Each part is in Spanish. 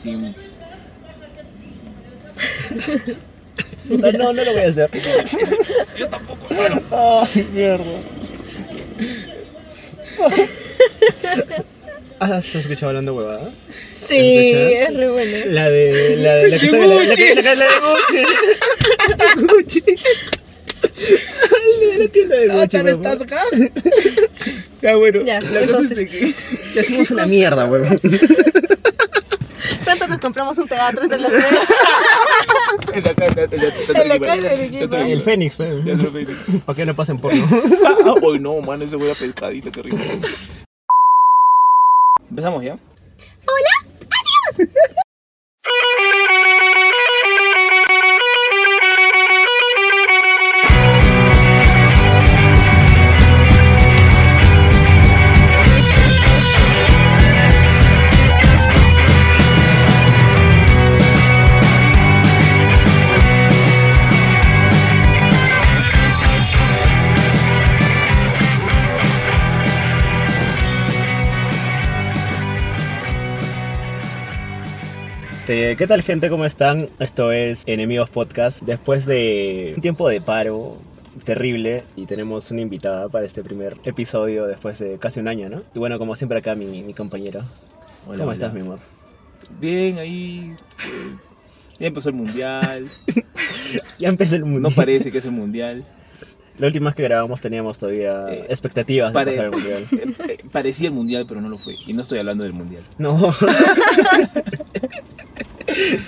Sin... Puta, no, no lo voy a hacer. Yo tampoco. Ay, mierda. Ah, ¿Has escuchado hablando huevadas? Sí, es re bueno. La de. La de. La que está la, la, que- la, la de Gucci. Gucci. La de la tienda de Gucci. ¿Otra vez papá. estás acá? Ya, bueno. Ya, la cosa es de que... Ya hacemos una mierda, huevón. Pronto nos compramos un teatro entre los tres. En la cara de Teatro El. Fénix. ¿Para qué no pasen porno? Ah, Uy, no, man, ese huele a pescadito, qué rico. ¿Empezamos ya? Este, ¿Qué tal gente? ¿Cómo están? Esto es Enemigos Podcast. Después de un tiempo de paro terrible y tenemos una invitada para este primer episodio después de casi un año, ¿no? Y bueno, como siempre acá mi, mi compañero. Hola, ¿Cómo hola. estás, mi amor? Bien, ahí. eh, Ya empezó el mundial. Ya empezó el mundo. No parece que es el mundial. La última vez que grabamos teníamos todavía Eh, expectativas de pasar el mundial. Eh, Parecía el mundial, pero no lo fue. Y no estoy hablando del mundial. No.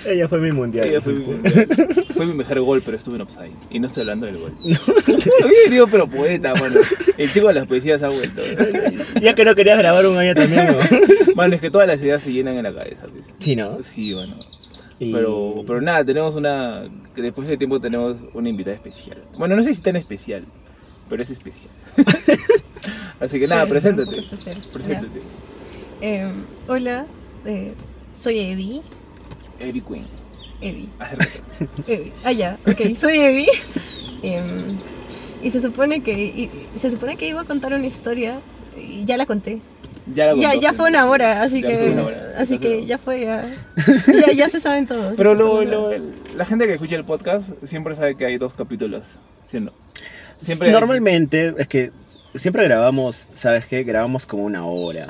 Ella fue mi mundial. Ella fue, mi mundial. Fue mi mejor gol, pero estuve en offside. Y no estoy hablando del gol. Había digo, pero poeta, mano. El chico de las poesías ha vuelto. Ya que no querías grabar un año también, ¿no? Mano, es que todas las ideas se llenan en la cabeza. ¿ves? Sí, ¿no? Sí, bueno. Y- Pero, pero nada, tenemos una. que Después de tiempo tenemos una invitada especial. Bueno, no sé si tan especial, pero es especial. Así que nada, Sí, preséntate. poco especial. Preséntate. Eh, hola, eh, soy Evi. Evie Queen. Evi. Evi. Ah, ya, ok, soy Evi. Em, y se supone que y se supone que iba a contar una historia y ya la conté. Ya, la Ya, fue una hora, así Ya que hora. así que ya fue ya, ya, ya se saben todos. Pero lo, lo- la gente que escucha el podcast siempre sabe que hay dos capítulos. ¿Sí o no? Siempre Normalmente, es que siempre grabamos, ¿sabes qué? Grabamos como una hora.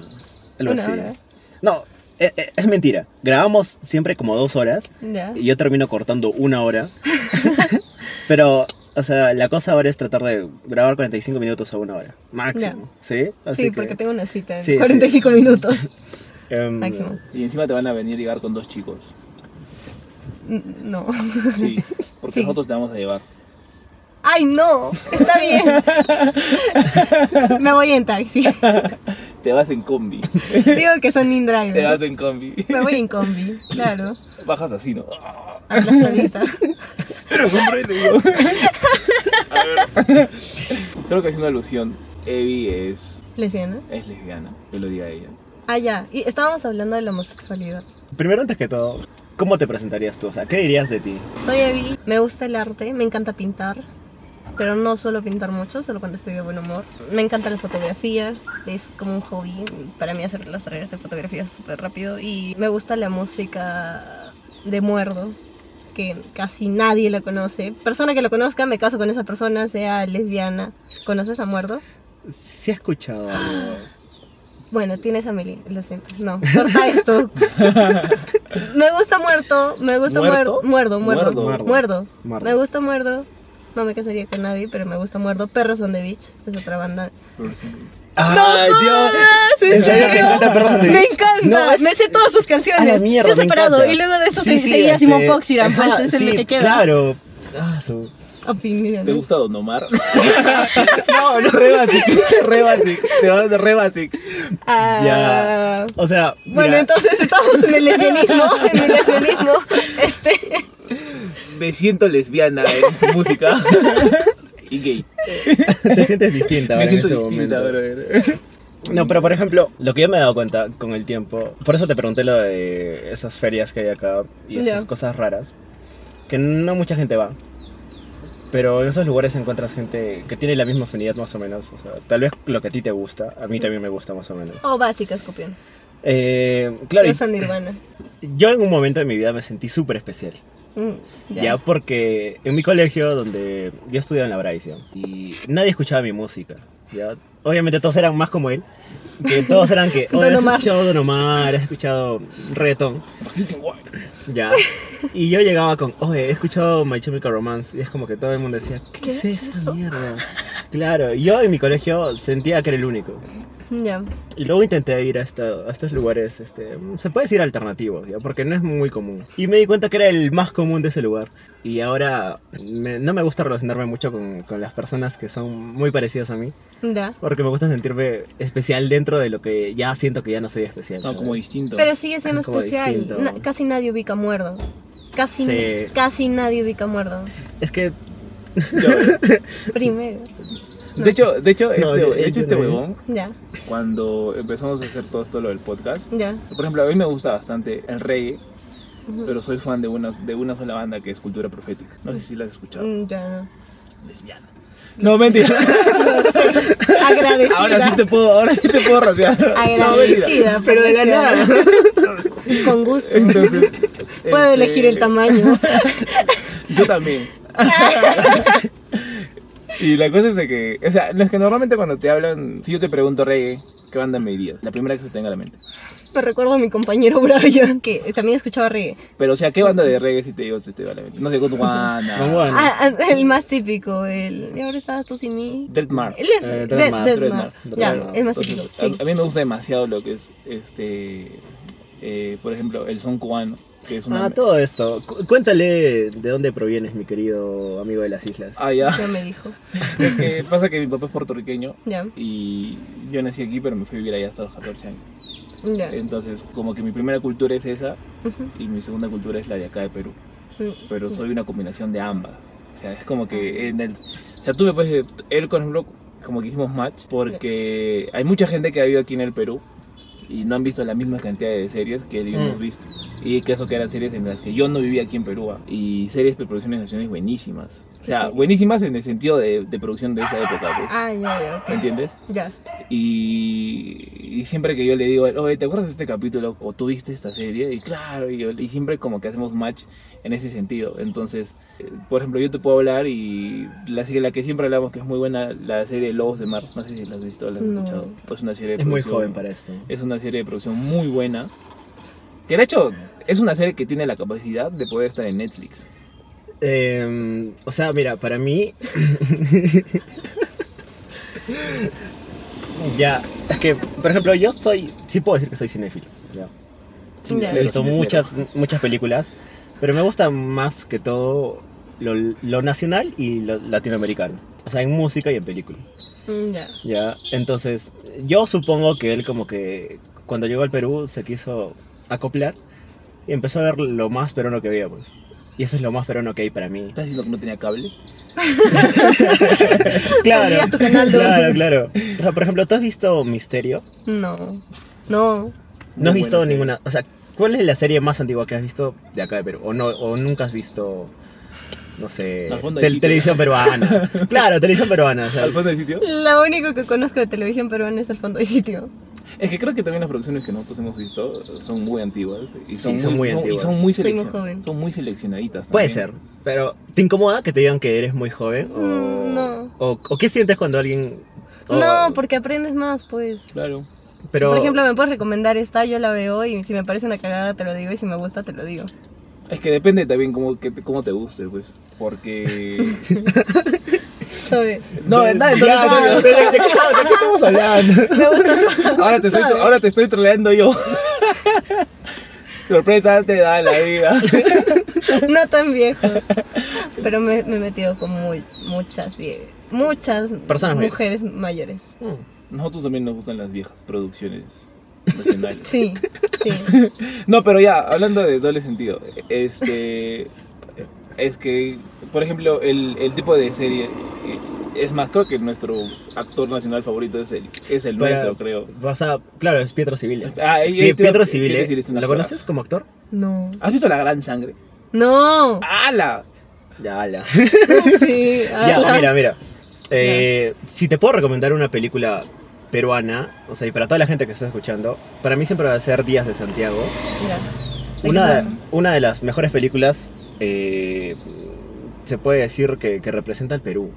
Algo Una así. hora. No, e- e- es, mentira. Grabamos siempre como dos horas Ya. y yo termino cortando una hora. Pero, o sea, la cosa ahora es tratar de grabar 45 minutos a una hora. Máximo. ¿Sí? Así Sí, que, porque tengo una cita en Sí, sí. 45 minutos em, máximo. Y encima te van a venir a llegar con dos chicos. No. Sí, porque Sí. nosotros te vamos a llevar. Ay, no. Está bien. Me voy en taxi. Te vas en combi. Digo que son Te vas en combi. Me voy en combi, claro. Bajas así, ¿no? Aplastadita. Pero hombre, te digo. A ver. Creo que es una alusión. Evie es, Lesbiana. es lesbiana. Que lo diga ella. Ah, ya. Y estábamos hablando de la homosexualidad. primero, antes que todo, ¿cómo te presentarías tú? O sea, ¿qué dirías de ti? Soy Evi. Me gusta el arte. Me encanta pintar. Pero no suelo pintar mucho, solo cuando estoy de buen humor. Me encanta la fotografía. Es como un hobby. Para mí hacer las tareas de fotografía súper rápido. Y me gusta la música de muerdo. Que casi nadie la conoce. Persona que lo conozca, me caso con esa persona, sea lesbiana. ¿Conoces a muerdo? Sí he escuchado algo. Bueno, tienes a Meli, lo siento. No, corta esto. me gusta muerto, me gusta ¿Muerto? muerdo, muerdo, muerdo, Muerdo. muerdo. Muerdo. Me gusta muerdo. No me casaría con nadie, pero me gusta muerdo. Perros on the Beach, es otra banda. Pero sí. ¡Ay, Dios! ¿en ¿En serio te encanta Perros Me encanta, No, es- me sé todas sus canciones. A la mierda, Se han me separado encanta. y luego de eso Sí, se sí, seguía este, Simon Poxidan, pues ajá, es sí, que queda. Claro. Ah, su... Opinión. ¿Te gusta Don Omar? No, no. re basic, re basic. Te vas de re basic. Ah, Ya. O sea, Bueno, mira, entonces estamos en el lesbianismo, en el lesbianismo. Este, Me siento lesbiana en su música. y gay. te sientes distinta ahora Me siento en este distinta, momento. brother. No, pero por ejemplo, lo que yo me he dado cuenta con el tiempo, por eso te pregunté lo de esas ferias que hay acá y esas cosas raras, que no mucha gente va. Pero en esos lugares encuentras gente que tiene la misma afinidad más o menos. O sea, tal vez lo que a ti te gusta, a mí también me gusta más o menos. o básicas copiones. Eh, claro, Me y yo en un momento de mi vida me sentí súper especial. Mm, Ya. porque en mi colegio, donde yo estudiaba en la Braición, y nadie escuchaba mi música. ¿ya? Obviamente todos eran más como él. Que todos eran que, oh, has escuchado Don Omar, has escuchado reggaetón. Ya. Y yo llegaba con, oye, he escuchado My Chemical Romance. Y es como que todo el mundo decía, ¿qué, ¿Qué es es esa eso? mierda? Claro, yo en mi colegio sentía que era el único. Ya. Y luego intenté ir a, esta- a estos lugares, este, se puede decir alternativos, ¿ya? porque no es muy común. Y me di cuenta que era el más común de ese lugar. Y ahora me- no me gusta relacionarme mucho con, con las personas que son muy parecidas a mí, Ya. porque me gusta sentirme especial dentro de lo que ya siento que ya no soy especial. No, como distinto. Pero sigue siendo Como especial. Na- casi nadie ubica Muerdo. Casi, Sí. casi nadie ubica Muerdo. Es que, Yo- Primero. De hecho, de hecho, No, este, yo- de hecho, este huevón, Ya. cuando empezamos a hacer todo esto lo del podcast, Ya. por ejemplo, a mí me gusta bastante el reggae, Ujú. pero soy fan de una, de una sola banda que es Cultura Profética. No sé si la has escuchado. Mm, Ya no. Lesbiana. No, mentira. No sé. Agradecida. Ahora sí te puedo, ahora sí te puedo rapear. Agradecida. pero de la nada. Con gusto. Entonces, Puedo este, elegir el tamaño. Yo también. y la cosa es de que, o sea, es que normalmente cuando te hablan, si yo te pregunto reggae, ¿qué banda me dirías? La primera que se te tenga a la mente. Me recuerdo a mi compañero Brian, que también escuchaba reggae. Pero, o sea, ¿qué banda de reggae si te digo se te va a la mente? No sé, Gondwana. Ah, ah, el más típico, el. Y ahora estabas tú sin mí. Dreadmar. El, Eh, de- Dreadmar, Deadmar. Dreadmar, Ya, el más Entonces, típico. Sí. a, a mí me gusta demasiado lo que es, este, eh, por ejemplo, el son cubano, que es una... Ah, todo esto. Cu- cuéntale de dónde provienes, mi querido amigo de las islas. Ah, ya. Ya me dijo. Es que pasa que mi papá es puertorriqueño Ya, y yo nací aquí, pero me fui a vivir allá hasta los 14 años. ya. Entonces, como que mi primera cultura es esa y mi segunda cultura es la de acá de Perú. mm, Pero soy una combinación de ambas. O sea, es como que en el... O sea, tú me puedes... decir, Él, por ejemplo, como que hicimos match porque hay mucha gente que ha vivido aquí en el Perú y no han visto la misma cantidad de series que él y hemos Mm. visto. Y que eso que eran series en las que yo no vivía aquí en Perú. ah, Y series de producciones nacionales buenísimas. O sea, Sí. buenísimas en el sentido de, de producción de esa época, pues. Ah, ya, ya. ok. ¿Me entiendes? Ya. Y, y siempre que yo le digo, oye, ¿te acuerdas de este capítulo? ¿O tú viste esta serie? Y claro, y, yo- y siempre como que hacemos match en ese sentido. Entonces, eh, por ejemplo, yo te puedo hablar y la serie la que siempre hablamos, que es muy buena, la serie Lobos de Mar. No sé si la has visto o la has No. escuchado. Es una serie de es muy joven para esto. Es una serie de producción muy buena. Que de hecho, es una serie que tiene la capacidad de poder estar en Netflix. Eh, o sea, mira, para mí. ya, es que, por ejemplo, yo soy. Sí puedo decir que soy cinéfilo. ya. He visto muchas, muchas películas, pero me gusta más que todo lo, lo nacional y lo latinoamericano. O sea, en música y en películas. Mm, Ya. Ya, entonces, yo supongo que él, como que cuando llegó al Perú, se quiso acoplar y empezó a ver lo más peruano que había, pues. Y eso es lo más peruano que hay para mí. ¿Estás diciendo que no tenía cable? Claro, tu canal claro, claro. O sea, por ejemplo, ¿tú has visto Misterio? No. No. No Muy has visto ninguna. O sea, ¿cuál es la serie más antigua que has visto de acá de Perú? O, no, o nunca has visto, no sé, Al tel- televisión peruana. claro, televisión peruana. o sea, ¿Al fondo del sitio? Lo único que conozco de televisión peruana es el fondo de sitio. Es que creo que también las producciones que nosotros hemos visto son muy antiguas. Y son, Sí, son muy antiguas. son muy, Soy muy seleccion- joven. Son muy seleccionaditas. puede también. ser. Pero, ¿te incomoda que te digan que eres muy joven? O, Mm, no. O, o qué sientes cuando alguien... o- No, porque aprendes más, pues. Claro. Pero, Por ejemplo, me puedes recomendar esta, yo la veo y si me parece una cagada te lo digo y si me gusta te lo digo. Es que depende también cómo, que te, cómo te guste, pues. Porque. Soy- no, de- nada, Ya, ¿de, de- de qué estamos, de qué estamos hablando? Me gusta su- ahora, te estoy, ahora te estoy troleando yo. Sorpresa te da la vida. No tan viejos. Pero me, me he metido con muy, muchas vie- muchas Personas mayores. mujeres mayores. Mm. Nosotros también nos gustan las viejas producciones nacionales. Sí, sí. No, pero ya, hablando de doble sentido, este. Es que, por ejemplo, el, el tipo de serie. eh, Es más, creo que nuestro actor nacional favorito es el, es el Pero- nuestro, creo. O sea, claro, es Pietro Civile. Ah, y- y Pie- te iba- Pietro Civile, ¿lo conoces como actor? No. ¿Has visto La Gran Sangre? No. ¡Hala! Ya, ala. Sí. ya, ala. mira, mira. Eh, si te puedo recomendar una película peruana, o sea, y para toda la gente que está escuchando, para mí siempre va a ser Días de Santiago. Ya. ¿De qué Una, una de las mejores películas, eh, se puede decir que, que representa al Perú.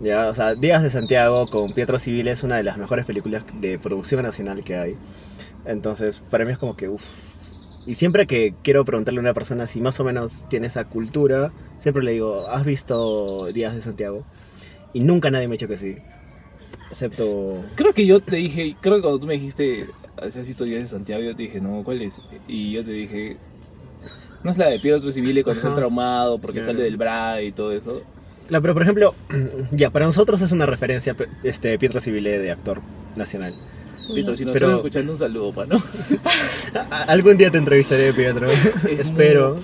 Ya, o sea, Días de Santiago con Pietro Civil es una de las mejores películas de producción nacional que hay. Entonces, para mí es como que, uff. Y siempre que quiero preguntarle a una persona si más o menos tiene esa cultura, siempre le digo, ¿has visto Días de Santiago? Y nunca nadie me ha dicho que sí. Excepto... Creo que yo te dije, creo que cuando tú me dijiste, has visto Días de Santiago, yo te dije, no, ¿cuál es? Y yo te dije, no es la de Pietro Civile cuando Ajá. está traumado porque Claro. sale del bra y todo eso. Claro, pero por ejemplo, ya, para nosotros es una referencia este, Pietro Civile de actor nacional. Pietro, si nos Pero- estás escuchando, un saludo, pa, ¿no? Algún día te entrevistaré, Pietro. Espero.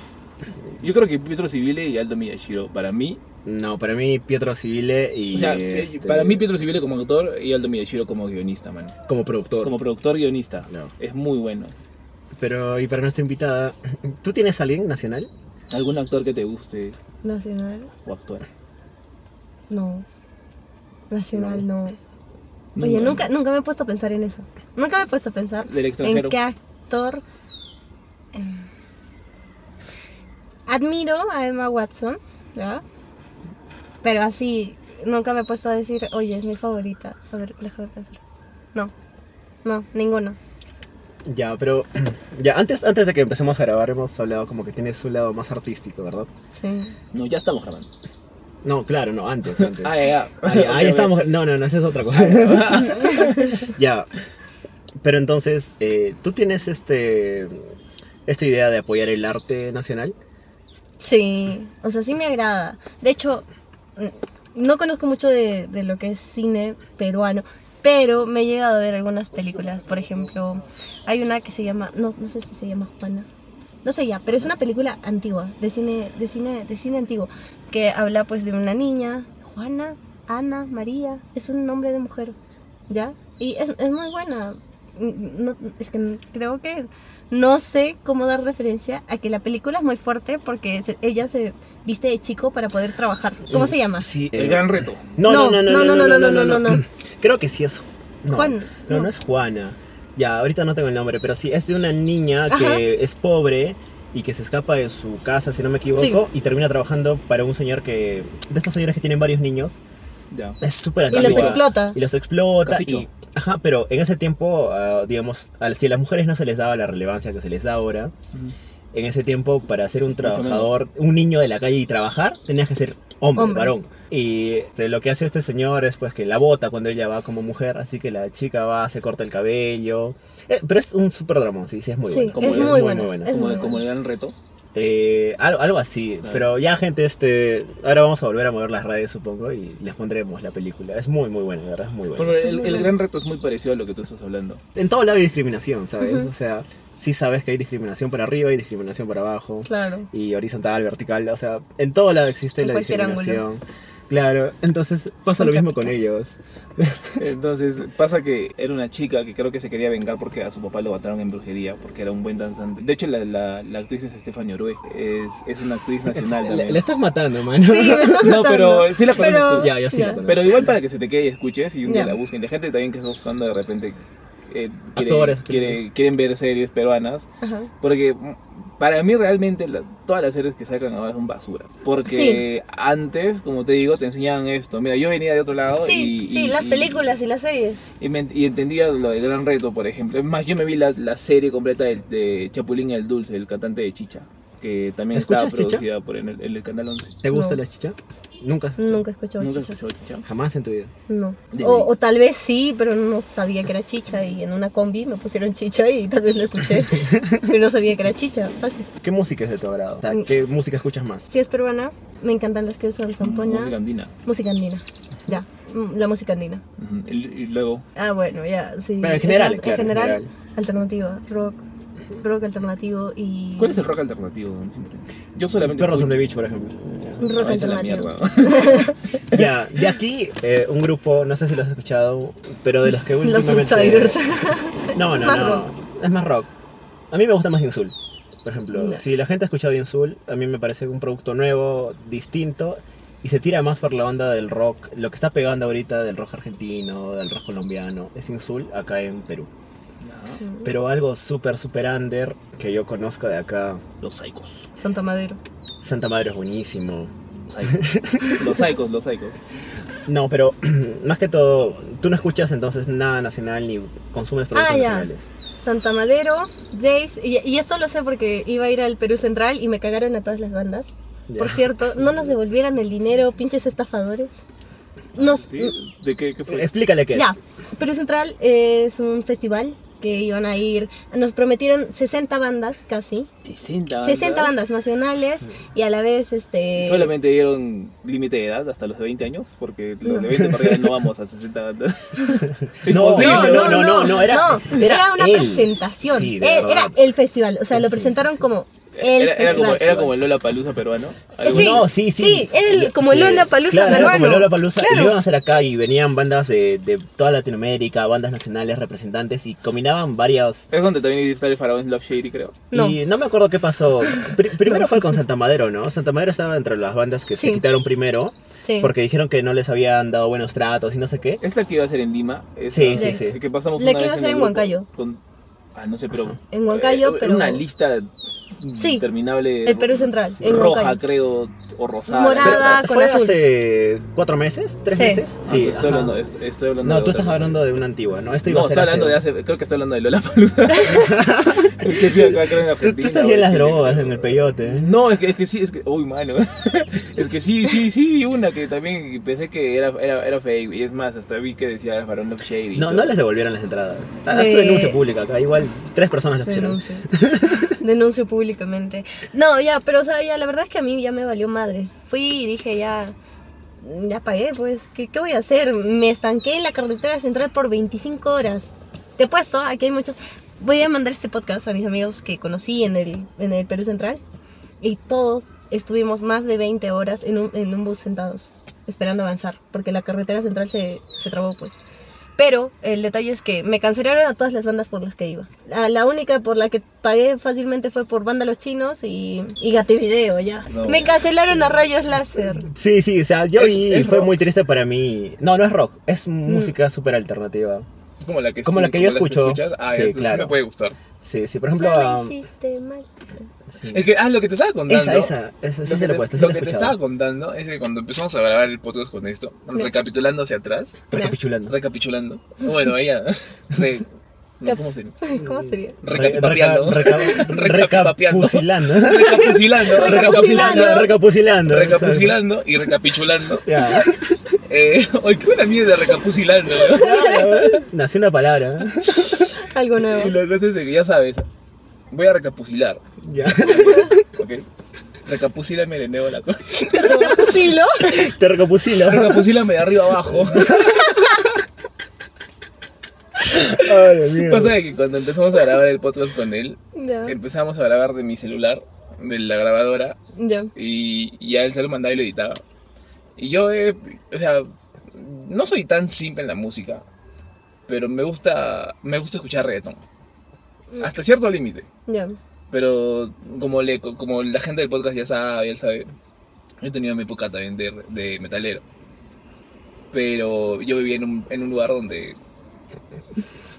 Yo creo que Pietro Civile y Aldo Miyashiro, para mí, No, para mí Pietro Civile y o sea, este, para mí Pietro Civile como autor y Aldo Miyashiro como guionista, man. como productor. Como productor guionista. No. Es muy bueno. Pero y para nuestra invitada, ¿tú tienes alguien nacional? ¿Algún actor que te guste Nacional, o actuar? no. Nacional, no. No, Oye, no. nunca, nunca me he puesto a pensar en eso. Nunca me he puesto a pensar Del en qué actor. eh, Admiro a Emma Watson, ¿ya? Pero así, nunca me he puesto a decir, oye, es mi favorita. A ver, déjame pensar. No, no, ninguno. Ya, pero ya antes antes de que empecemos a grabar hemos hablado como que tienes un lado más artístico, ¿verdad? Sí. No, ya estamos grabando. No, claro, no, antes, antes. Ah, ya, ya. Ah, ya, ahí estamos. No, no, no, esa es otra cosa. ya. Pero entonces, eh, ¿tú tienes este esta idea de apoyar el arte nacional? Sí, o sea, sí me agrada. De hecho, no conozco mucho de, de lo que es cine peruano, pero me he llegado a ver algunas películas. Por ejemplo, hay una que se llama, no, no sé si se llama Juana. No sé ya, pero es una película antigua, de cine, de cine, de cine antiguo, que habla pues de una niña, Juana, Ana, María, es un nombre de mujer, ¿ya? Y es, es muy buena. Mm, No, es que creo que no sé cómo dar referencia a que la película es muy fuerte porque se- ella se viste de chico para poder trabajar. ¿Cómo se llama? Sí. El eh, gran reto. No, no, no, no, no, no, no, no, no, no. Creo que sí es. No, Juan, No, no, no. es Juana. Ya, ahorita no tengo el nombre, pero sí, es de una niña Ajá. que es pobre y que se escapa de su casa, si no me equivoco, Sí. y termina trabajando para un señor que. De estos señores que tienen varios niños. Ya. Es súper Y los explota. Y los explota. Caficho. Y, ajá, pero en ese tiempo, ah, digamos, a, si a las mujeres no se les daba la relevancia que se les da ahora, en ese tiempo, para ser un trabajador, un niño de la calle y trabajar, tenías que ser hombre, Hombre. varón. Y este, lo que hace este señor es pues que la bota cuando ella va como mujer, así que la chica va, se corta el cabello. Eh, pero es un super dramón, sí, sí, es muy Sí, bueno. Como es muy, muy, es Como, muy como el buena. gran reto. Eh, algo, algo así, Claro. pero ya gente, este, ahora vamos a volver a mover las redes supongo y les pondremos la película. Es muy muy buena, la verdad es muy buena. Pero el, el gran reto es muy parecido a lo que tú estás hablando. En todo lado hay discriminación, ¿sabes? O sea, sí sabes que hay discriminación para arriba y discriminación para abajo. Claro. Y horizontal, vertical, o sea, en todo lado existe En la discriminación. Claro, entonces pasa lo mismo con ellos. Entonces pasa que era una chica que creo que se quería vengar porque a su papá lo mataron en brujería, porque era un buen danzante. De hecho, la, la, la actriz es Estefania Orue, es, es una actriz nacional Le, también. le estás matando, mano. Sí, me estás No, matando. pero sí la conoces Pero- tú. Ya, yo sí la. Pero igual para que se te quede y escuches y un día Ya. la busquen. La gente también que está buscando de repente eh, quiere- Actores, quiere- actrices. quieren ver series peruanas. Ajá. Porque para mí realmente la- todas las series que sacan ahora son basura. Porque antes, como te digo, te enseñaban esto. Mira, yo venía de otro lado Sí, y... sí, y- las y- películas y las series. Y, me- y entendía lo de Gran Reto, por ejemplo. Es más, yo me vi la, la serie completa de, de Chapulín el Dulce, el cantante de Chicha. Que también estaba producida por en el, en el canal 11. ¿Te gusta No. la chicha? Nunca. Nunca he escuchado ¿Nunca chicha. escuchó Chicha? Jamás en tu vida. No. O, o tal vez sí, pero no sabía que era chicha y en una combi me pusieron chicha y tal vez la escuché. pero no sabía que era chicha. Fácil. ¿Qué música es de tu agrado? O sea, Mm. ¿qué música escuchas más? Si es peruana, me encantan las que usan zampoña. Música andina. Música andina. Ya, mm, la música andina. Ujú. Y, y luego, Ah, bueno, ya, sí. Pero en general, Es- claro, en en general, general. alternativa, rock, rock alternativo y... ¿cuál es el rock alternativo? don? Siempre. Yo solamente. Perros on the Beach, por ejemplo. Un rock alternativo. Ya, de aquí, eh, un grupo, no sé si lo has escuchado, pero de los que Los últimamente... Outsiders. No, Es no, más no. rock. Es más rock. A mí me gusta más Insul. Por ejemplo, si la gente ha escuchado Insul, a mí me parece un producto nuevo, distinto y se tira más por la onda del rock. Lo que está pegando ahorita del rock argentino, del rock colombiano, es Insul acá en Perú. Pero algo súper, súper under que yo conozco de acá, Los psicos. Santa Madero. Santa Madre es buenísimo. Los psicos, los psicos. No, pero más que todo, tú no escuchas entonces nada nacional ni consumes productos Ah, ya. nacionales. Santa Madero, Jace, y, y esto lo sé porque iba a ir al Perú Central y me cagaron a todas las bandas. Ya. Por cierto, no nos devolvieran el dinero, pinches estafadores. Nos, ¿Sí? ¿De qué, qué fue? Explícale qué es. Ya, Perú Central es un festival que iban a ir, nos prometieron 60 bandas casi, 60 bandas. 60 bandas nacionales y a la vez este... Solamente dieron límite de edad hasta los de 20 años, porque los de 20 para no vamos a 60 bandas. No, no, no, no, no, era- no, era una él. presentación, Sí, verdad. era el festival, o sea, lo presentaron sí, sí. como el Era, era como, era el Lola Palusa peruano. Sí, no, sí, sí. sí, era el- como el claro, era peruano. como el Lollapalooza, Claro. Y lo iban a hacer acá y venían bandas de, de toda Latinoamérica, bandas nacionales, representantes y combinaban varios... Es donde también está el faraón Love Shady, creo. No. Y no me acuerdo qué pasó. Pri- primero fue con Santa Madero, ¿no? Santa Madero estaba entre las bandas que se quitaron primero Sí. porque dijeron que no les habían dado buenos tratos y no sé qué. Es la que iba a ser en Lima. esa- Sí, sí, sí. Que pasamos La una que iba a ser en Huancayo. con- ah, no sé, pero. En Huancayo, eh, pero- Una lista Sí, interminable. el Perú Central, en roja, Huancayo. creo, o rosada. Morada. Pero, con ¿Fue azul. hace cuatro meses? ¿Tres Sí. meses? Sí, estoy hablando, est- estoy hablando No, de tú estás hablando de una antigua, ¿no? Esto iba No, a ser estoy hablando hace- de hace. Creo que estoy hablando de Lola Palusa. que sí, acá creo en Tú, tú estás bien en las drogas, en el peyote. ¿eh? No, es que, es que sí, es que. Uy, mano. es que sí, sí, sí, vi una que también pensé que era, era, era fake. Y es más, hasta vi que decía Farón Love Shady. No, todo. no les devolvieron las entradas. Ah, Eh, Esto es denuncia pública acá. Igual tres personas las pusieron. Denuncio. Públicamente. No, ya, pero o sea, ya la verdad es que a mí ya me valió madres. Fui y dije, ya, ya pagué, pues, ¿qué, qué voy a hacer? Me estanqué en la carretera central por 25 horas. Te he puesto, aquí hay muchos. Voy a mandar este podcast a mis amigos que conocí en el, en el Perú Central. Y todos estuvimos más de 20 horas en un, en un bus sentados, esperando avanzar, porque la carretera central se, se trabó, pues. Pero el detalle es que me cancelaron a todas las bandas por las que iba. La, la única por la que pagué fácilmente fue por Banda Los Chinos y, y Gativideo, ya. No. Me cancelaron a Rayos Láser. Sí, sí, o sea, yo Es- vi y es fue rock. muy triste para mí. No, no es rock, es música súper alternativa. Como la que, Como la que yo escucho. Ah, Sí, claro. me puede gustar. Sí, sí, por ejemplo. Um. Sí. Es que, ah, lo que te estaba contando. Esa, esa, esa, sí Lo se que, lo te, puesto, lo que te estaba contando es que cuando empezamos a grabar el podcast con esto, recapitulando hacia atrás, Recapitulando. recapitulando, bueno, ella, re- no, ¿cómo se ¿Cómo sería? Recapipapeando. Reca- reca- Recapipapeando. Recapucilando. Recapucilando, Recapucilando. Recapucilando. recapucilando y recapitulando. Ya. Eh, qué buena mierda recapucilando. Nació una palabra. ¿eh? Algo Y nuevo. la cosa es de que ya sabes, voy a recapucilar, Ya. ¿ok? Recapucílame de nuevo la cosa. Filo. Te recapusilo. Recapúcilame de arriba abajo. Ay, Dios mío. Pasa de que cuando empezamos a grabar el podcast con él, Ya. empezamos a grabar de mi celular, de la grabadora, Ya. y, y a él se lo mandaba y lo editaba. Y yo, eh, o sea, no soy tan simple en la música, pero me gusta, me gusta escuchar reggaetón. Hasta cierto límite. Ya. Pero como, le, como la gente del podcast ya sabe, él sabe, yo he tenido mi época también de, de metalero. Pero yo vivía en un, en un lugar donde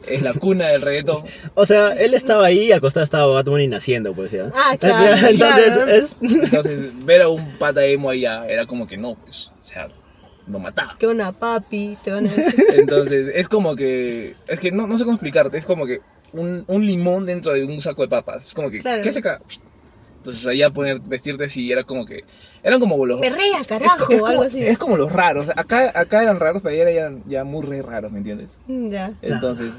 es la cuna del reggaetón. O sea, él estaba ahí y al costado estaba Batman y naciendo, pues ya. Ah, claro, Entonces claro. es. Entonces, ver a un pata emo allá era como que no, pues, o sea, lo mataba. Que una papi, te van a decir. Entonces, es como que. Es que no, no sé cómo explicarte. Es como que un, un limón dentro de un saco de papas. Es como que. Claro. ¿Qué se acá? Entonces, allá poner, vestirte así era como que. Eran como los. Perrea, es, carajo, co- es como, algo así. es como los raros. Acá, acá eran raros, pero allá eran ya muy re raros, ¿me entiendes? Ya. Entonces,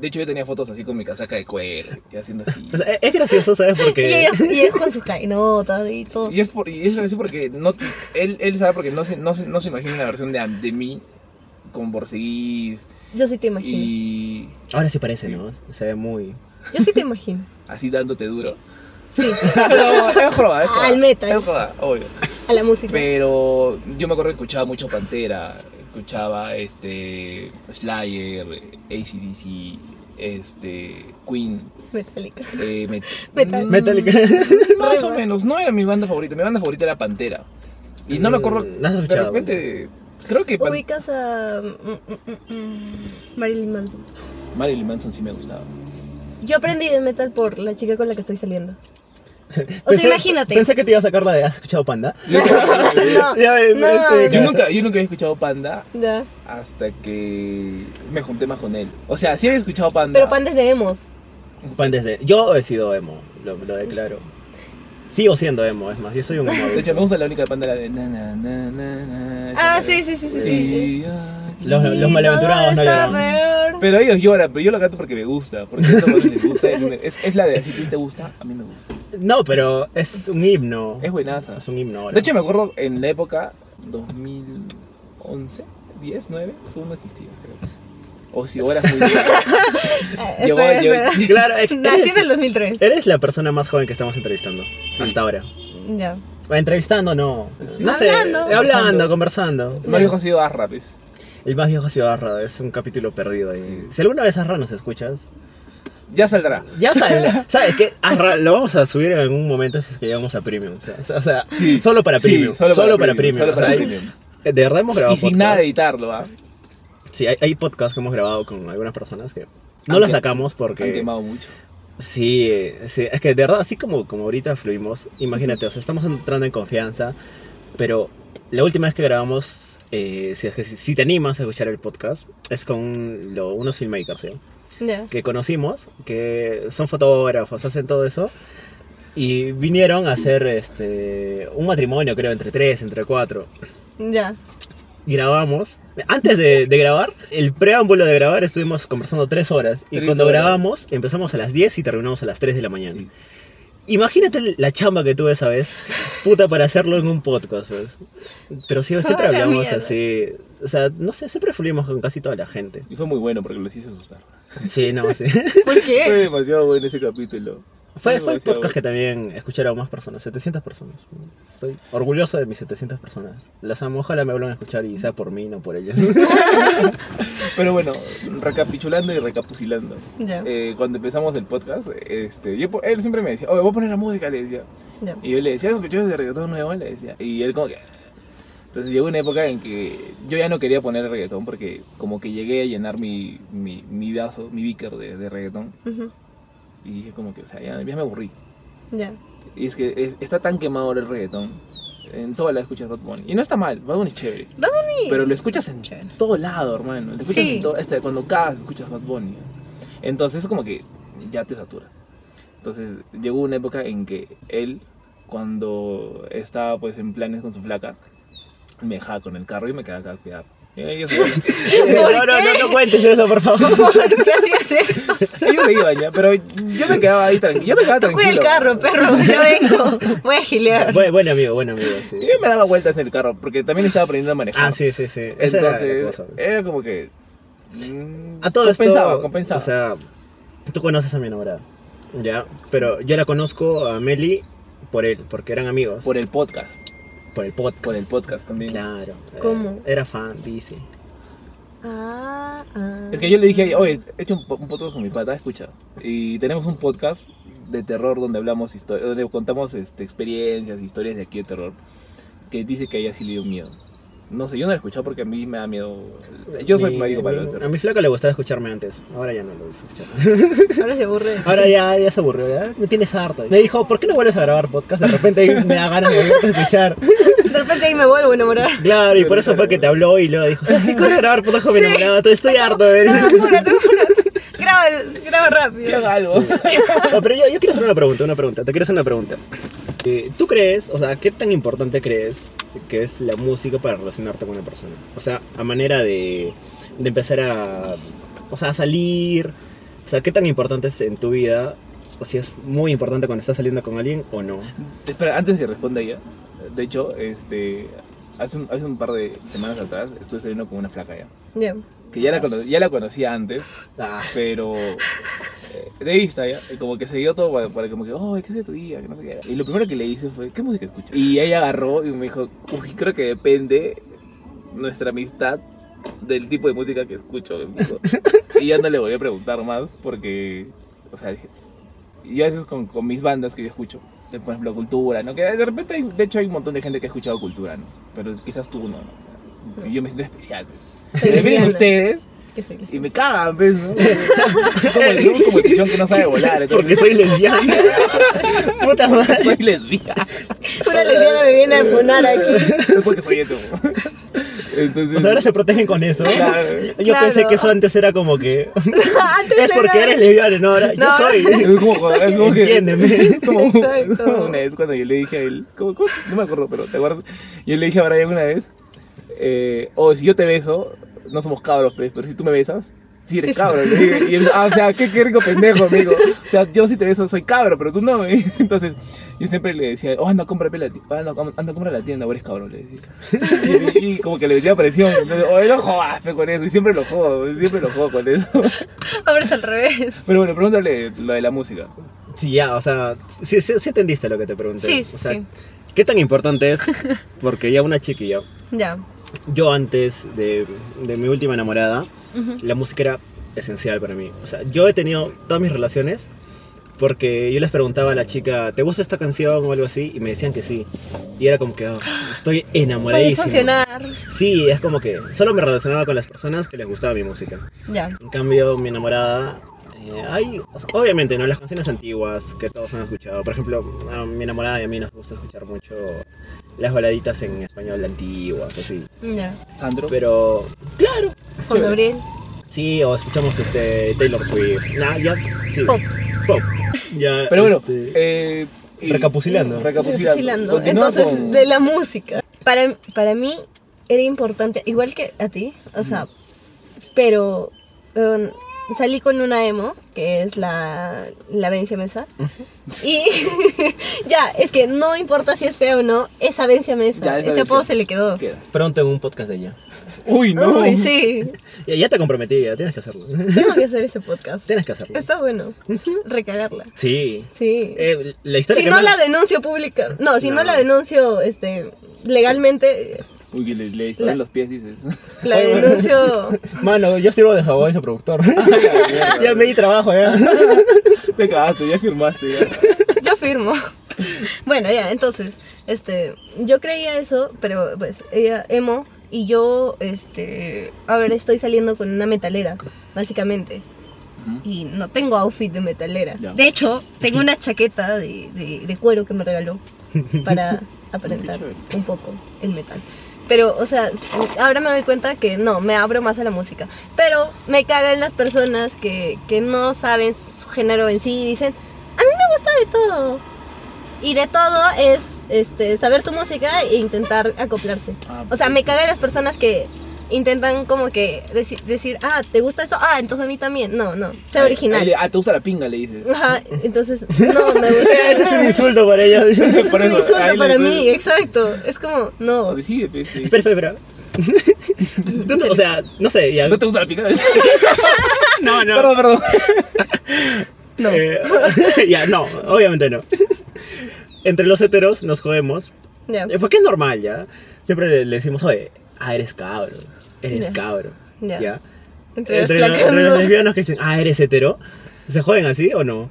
de hecho, yo tenía fotos así con mi casaca de cuero y haciendo así. O sea, es- es gracioso, ¿sabes? Y Porque. ellos, y ellos con sus cainotas y todo. Y es, por, y es gracioso porque no, él, él sabe porque no se, no, se, no se imagina la versión de, de mí con borseguís Yo sí te imagino. y Ahora sí parece, ¿no? Se ve muy. Yo sí te imagino. así dándote duro. Sí, No, es joda, es joda. Al metal. Es joda, obvio. a la música. Pero yo me acuerdo que escuchaba mucho Pantera, escuchaba este Slayer, ACDC, este Queen, Metálica. eh, Met- Metal. Mm, Metallica. Más o menos, no era mi banda favorita, mi banda favorita era Pantera. Y no me acuerdo. Mm, no has de escuchado, repente. Creo que Ubicas a mm, mm, mm, Marilyn Manson. Marilyn Manson sí me gustaba. Yo aprendí de metal por la chica con la que estoy saliendo. O Pensé- sea, imagínate. Pensé que te iba a sacar la de ¿Has escuchado Panda? No, Ya, no, este, yo nunca, yo nunca había escuchado Panda Ya. hasta que me junté más con él. O sea, sí había escuchado Panda. Pero Panda es de emos. Panda es de- Yo he sido emo, lo, lo declaro. Sigo siendo emo, es más, yo soy un emo. De hecho, me gusta la única Panda, la de na na na na na. Ah, sí, sí, sí, sí, Los- malaventurados no lloran. Pero ellos lloran, pero yo lo canto porque me gusta. Porque manes les gusta. Es, es la de si te gusta, a mí me gusta. No, pero es un himno. Es buenaza. Es un himno ahora. De hecho, me acuerdo en la época 2011, 10, 9, tú no existías, creo. O si ahora muy Llegó- espera, llegó- claro, es- Nací en eres, el 2003. eres la persona más joven que estamos entrevistando hasta ahora. Ya. Entrevistando, no. Sí. No sé, Hablando. hablando, conversando. El más viejo ha sido Arra, pues. El más viejo ha sido Arra, es un capítulo perdido ahí. Sí. Si alguna vez Arra nos escuchas, Ya saldrá. ya sabes, ¿sabes qué? Arra lo vamos a subir en algún momento si es que llegamos a Premium. O sea, o sea, Sí. solo para Premium. solo solo, para para Premium, Premium. solo para O sea, Premium. de verdad hemos grabado Y sin podcast. nada de editarlo, ¿ah? Sí, hay, hay podcasts que hemos grabado con algunas personas que no Han los que- sacamos Han porque... quemado mucho. Sí, sí, es que de verdad, así como, como ahorita fluimos, imagínate, o sea, estamos entrando en confianza, pero la última vez que grabamos, eh, si, es que si, si te animas a escuchar el podcast, es con lo- unos filmmakers, ¿sí? Ya. que conocimos, que son fotógrafos, hacen todo eso, y vinieron a hacer este, un matrimonio, creo, entre tres, entre cuatro. Ya. Grabamos. Antes de, de grabar, el preámbulo de grabar estuvimos conversando tres horas. Y Tres cuando horas. grabamos, empezamos a las 10 y terminamos a las 3 de la mañana. Sí. Imagínate la chamba que tuve esa vez, puta, para hacerlo en un podcast, pues. Pero sí, siempre hablamos mierda. así. O sea, no sé, siempre fluimos con casi toda la gente. Y fue muy bueno porque los hice asustar. Sí, no, sí. ¿Por Fue qué? demasiado bueno ese capítulo. Fue, fue el podcast que también escucharon más personas, 700 personas. Estoy orgulloso de mis 700 personas. Las amo, ojalá me vuelvan a escuchar y sea por mí, no por ellos. Pero bueno, recapitulando y recapucilando. Ya. Eh, cuando empezamos el podcast, este, yo, él siempre me decía, oye, voy a poner la música, le decía. Ya. Y yo le decía, ¿has escuchado ese reggaetón nuevo? Le decía. Y él como que... Entonces llegó una época en que yo ya no quería poner reggaetón porque como que llegué a llenar mi, mi, mi vaso, mi beaker de, de reggaetón. Ujú. Y dije como que, o sea, ya, ya me aburrí. Ya. Y es que es- está tan quemado ahora el reggaetón. En toda la escuchas Bad Bunny. Y no está mal, Bad Bunny es chévere. Bad Bunny. Pero lo escuchas en todo lado, hermano. Lo escuchas Sí. en todo, este, cuando cagas, escuchas Bad Bunny. Entonces es como que ya te saturas. Entonces llegó una época en que él, cuando estaba pues en planes con su flaca, me dejaba con el carro y me quedaba acá a cuidar. Y ellos, se- ¿Por no, no, qué? no, no cuentes eso, por favor. ¿Por qué hacías eso? ellos se iban ya, pero yo me quedaba ahí tranquilo. Yo me quedaba tranquilo. cuida el carro, perro. Ya vengo. Voy a gilear. buen, buen amigo, buen amigo, sí. Yo me daba vueltas en el carro porque también estaba aprendiendo a manejar. Ah, sí, sí, sí. Esa era la Entonces, cosa. pues. era como que. mm, A todo compensaba, esto, compensaba. O sea, tú conoces a mi enamorada, ¿ya? Pero yo la conozco a Meli por él, porque eran amigos. por el podcast. Por el podcast. Por el podcast también. Claro. eh, ¿Cómo? Era fan, dice. Ah, ah. Es que yo le dije, oye, he hecho un, po- un podcast con mi pata, escucha. Y tenemos un podcast de terror donde hablamos historias, donde contamos este, experiencias, historias de aquí de terror. Que dice que a ella sí le dio miedo. No sé, yo no he escuchado porque a mí me da miedo. Yo soy Mi- médico para mi- el A mi flaca le gustaba escucharme antes. Ahora ya no lo gusta escuchar. Ahora se aburre. Ahora ya, ya se aburrió, ya me tienes harto. Me dijo, ¿por qué no vuelves a grabar podcast? De repente ahí me da ganas de volverte a escuchar. De repente ahí me vuelvo a enamorar. Claro, y por eso fue que te habló y luego dijo, ¿sabes qué cosa grabar podcast con mi Sí. enamorado? Estoy- Estoy harto apúrate. Graba, el- graba Que rápido. haga algo. No, pero yo, yo quiero hacer una pregunta, una pregunta. Te quiero hacer una pregunta. Eh, ¿Tú crees, o sea, qué tan importante crees que es la música para relacionarte con una persona? O sea, a manera de, de empezar a, o sea, a salir. O sea, ¿qué tan importante es en tu vida? O si es muy importante cuando estás saliendo con alguien o no. Espera, antes que responda ella, de hecho, este, hace un, hace un par de semanas atrás estuve saliendo con una flaca ya. Ya. Que ya la, cono- ya la conocía antes, pero eh, de vista ya, y como que se dio todo para, para como que, oh, ¿qué es de tu día? Que no sé qué. Y lo primero que le hice fue, ¿qué música escuchas? Y ella agarró y me dijo, uy, creo que depende nuestra amistad del tipo de música que escucho. Y ya no le volví a preguntar más porque, o sea, dije, yo a veces con, con mis bandas que yo escucho, por ejemplo, cultura, ¿no? Que de repente, hay- de hecho, hay un montón de gente que ha escuchado cultura, ¿no? Pero quizás tú no, ¿no? Yo me siento especial, pues. Me vienen lesbiana. ustedes Que soy y me cagan, pues, ¿no? como, el, somos como el pichón que no sabe volar. Es porque soy lesbiana. Puta madre. soy lesbiana. Una lesbiana me viene a funar aquí. Es porque soy hetero. Entonces, O sea, ahora se protegen con eso. Claro. Yo Claro. pensé que eso antes era como que. Antes es porque era- eres lesbiana, no, ahora yo No. soy. Es como, es como que- Entiéndeme. Como, Exacto. como una vez cuando yo le dije a él, ¿cómo- cómo? no me acuerdo, pero te acuerdas. Yo le dije a Brian una vez, eh, o si yo te beso, no somos cabros, pues, pero si tú me besas, sí eres Sí, sí. cabro. Y él, ah, o sea, qué, qué rico pendejo, amigo. O sea, yo si te beso soy cabro, pero tú no. Entonces, yo siempre le decía, oh, anda, compra la tienda, anda, anda, compra la tienda, o eres cabro, le decía. Y, y como que le decía presión. Entonces, oye, no jodas con eso. Y siempre lo jodo, siempre lo jodo con eso. Ahora es al revés. Pero bueno, pregúntale lo de la música. Sí, ya, o sea, sí, sí, sí entendiste lo que te pregunté. Sí, o sea, sí. ¿Qué tan importante es? Porque ya una chiquilla, Ya. Yo antes de, de mi última enamorada, la música era esencial para mí. O sea, yo he tenido todas mis relaciones porque yo les preguntaba a la chica, ¿te gusta esta canción o algo así? Y me decían que sí. Y era como que, oh, estoy enamoradísimo. funcionar. Sí, es como que solo me relacionaba con las personas que les gustaba mi música. Ya. En cambio, mi enamorada, eh, hay, o sea, obviamente, ¿no? Las canciones antiguas que todos han escuchado. Por ejemplo, a mi enamorada y a mí nos gusta escuchar mucho las baladitas en español antiguas, así. Ya. Sandro. Pero, claro, Juan. Gabriel. sí, o escuchamos este Taylor Swift. Nah, ya, sí. Pop. Pop. Ya, Pero bueno, este, eh, y-. Continúa Entonces, con- de la música. Para, para mí era importante, igual que a ti, o sea, pero um, salí con una emo, que es la, la Vencia Mesa. Y ya, es que no importa si es fea o no, esa Vencia Mesa, Ya, esa ese apodo se le quedó. Queda. pronto en un podcast de ella. Uy, no. Uy, sí, Ya, ya te comprometí, ya tienes que hacerlo. tengo que hacer ese podcast. tienes que hacerlo. Está bueno, recagarla. Sí. Sí. Eh, la historia si que no la denuncio pública, no, si no, No. la denuncio este legalmente, Uy, que le, le disparan La- los pies, dices. la denuncio Mano, yo sirvo de favor ese productor. ya me di trabajo, ya. Te cagaste, ya firmaste. Ya. Yo firmo. Bueno, ya, entonces, este, yo creía eso, pero pues ella, emo, y yo, este, a ver, estoy saliendo con una metalera, básicamente. Ujú. Y no tengo outfit de metalera. Ya. De hecho, tengo una chaqueta de, de- de cuero que me regaló para aparentar chévere. un poco el metal. Pero, o sea, ahora me doy cuenta que no, me abro más a la música. Pero me cagan las personas que, que no saben su género en sí y dicen, a mí me gusta de todo. Y de todo es este, saber tu música e intentar acoplarse. Ah, O sea, me cagan las personas que intentan como que deci- decir, ah, ¿te gusta eso? Ah, entonces a mí también. No, no, sé Ahí- original. ahí le- ah, te gusta la pinga, le dices. Ajá, entonces, no, me gusta. Ese es un insulto para ella. Eso es Por un eso, insulto le para mí, exacto. Es como, no. Decide, pues. sí. Espera, espera, espera. Tú no- o sea, no sé, ya. ¿No te gusta la pinga? No, no. Perdón, perdón. No. Eh, ya, no, obviamente no. Entre los heteros nos jodemos. Ya, eh, Porque es normal, ya. Siempre le, le decimos, oye, ah, eres cabro. Eres cabro. ya. Ya. Entre, Entre, los- los lesbianos que dicen, ah, eres hetero. ¿Se joden así o no?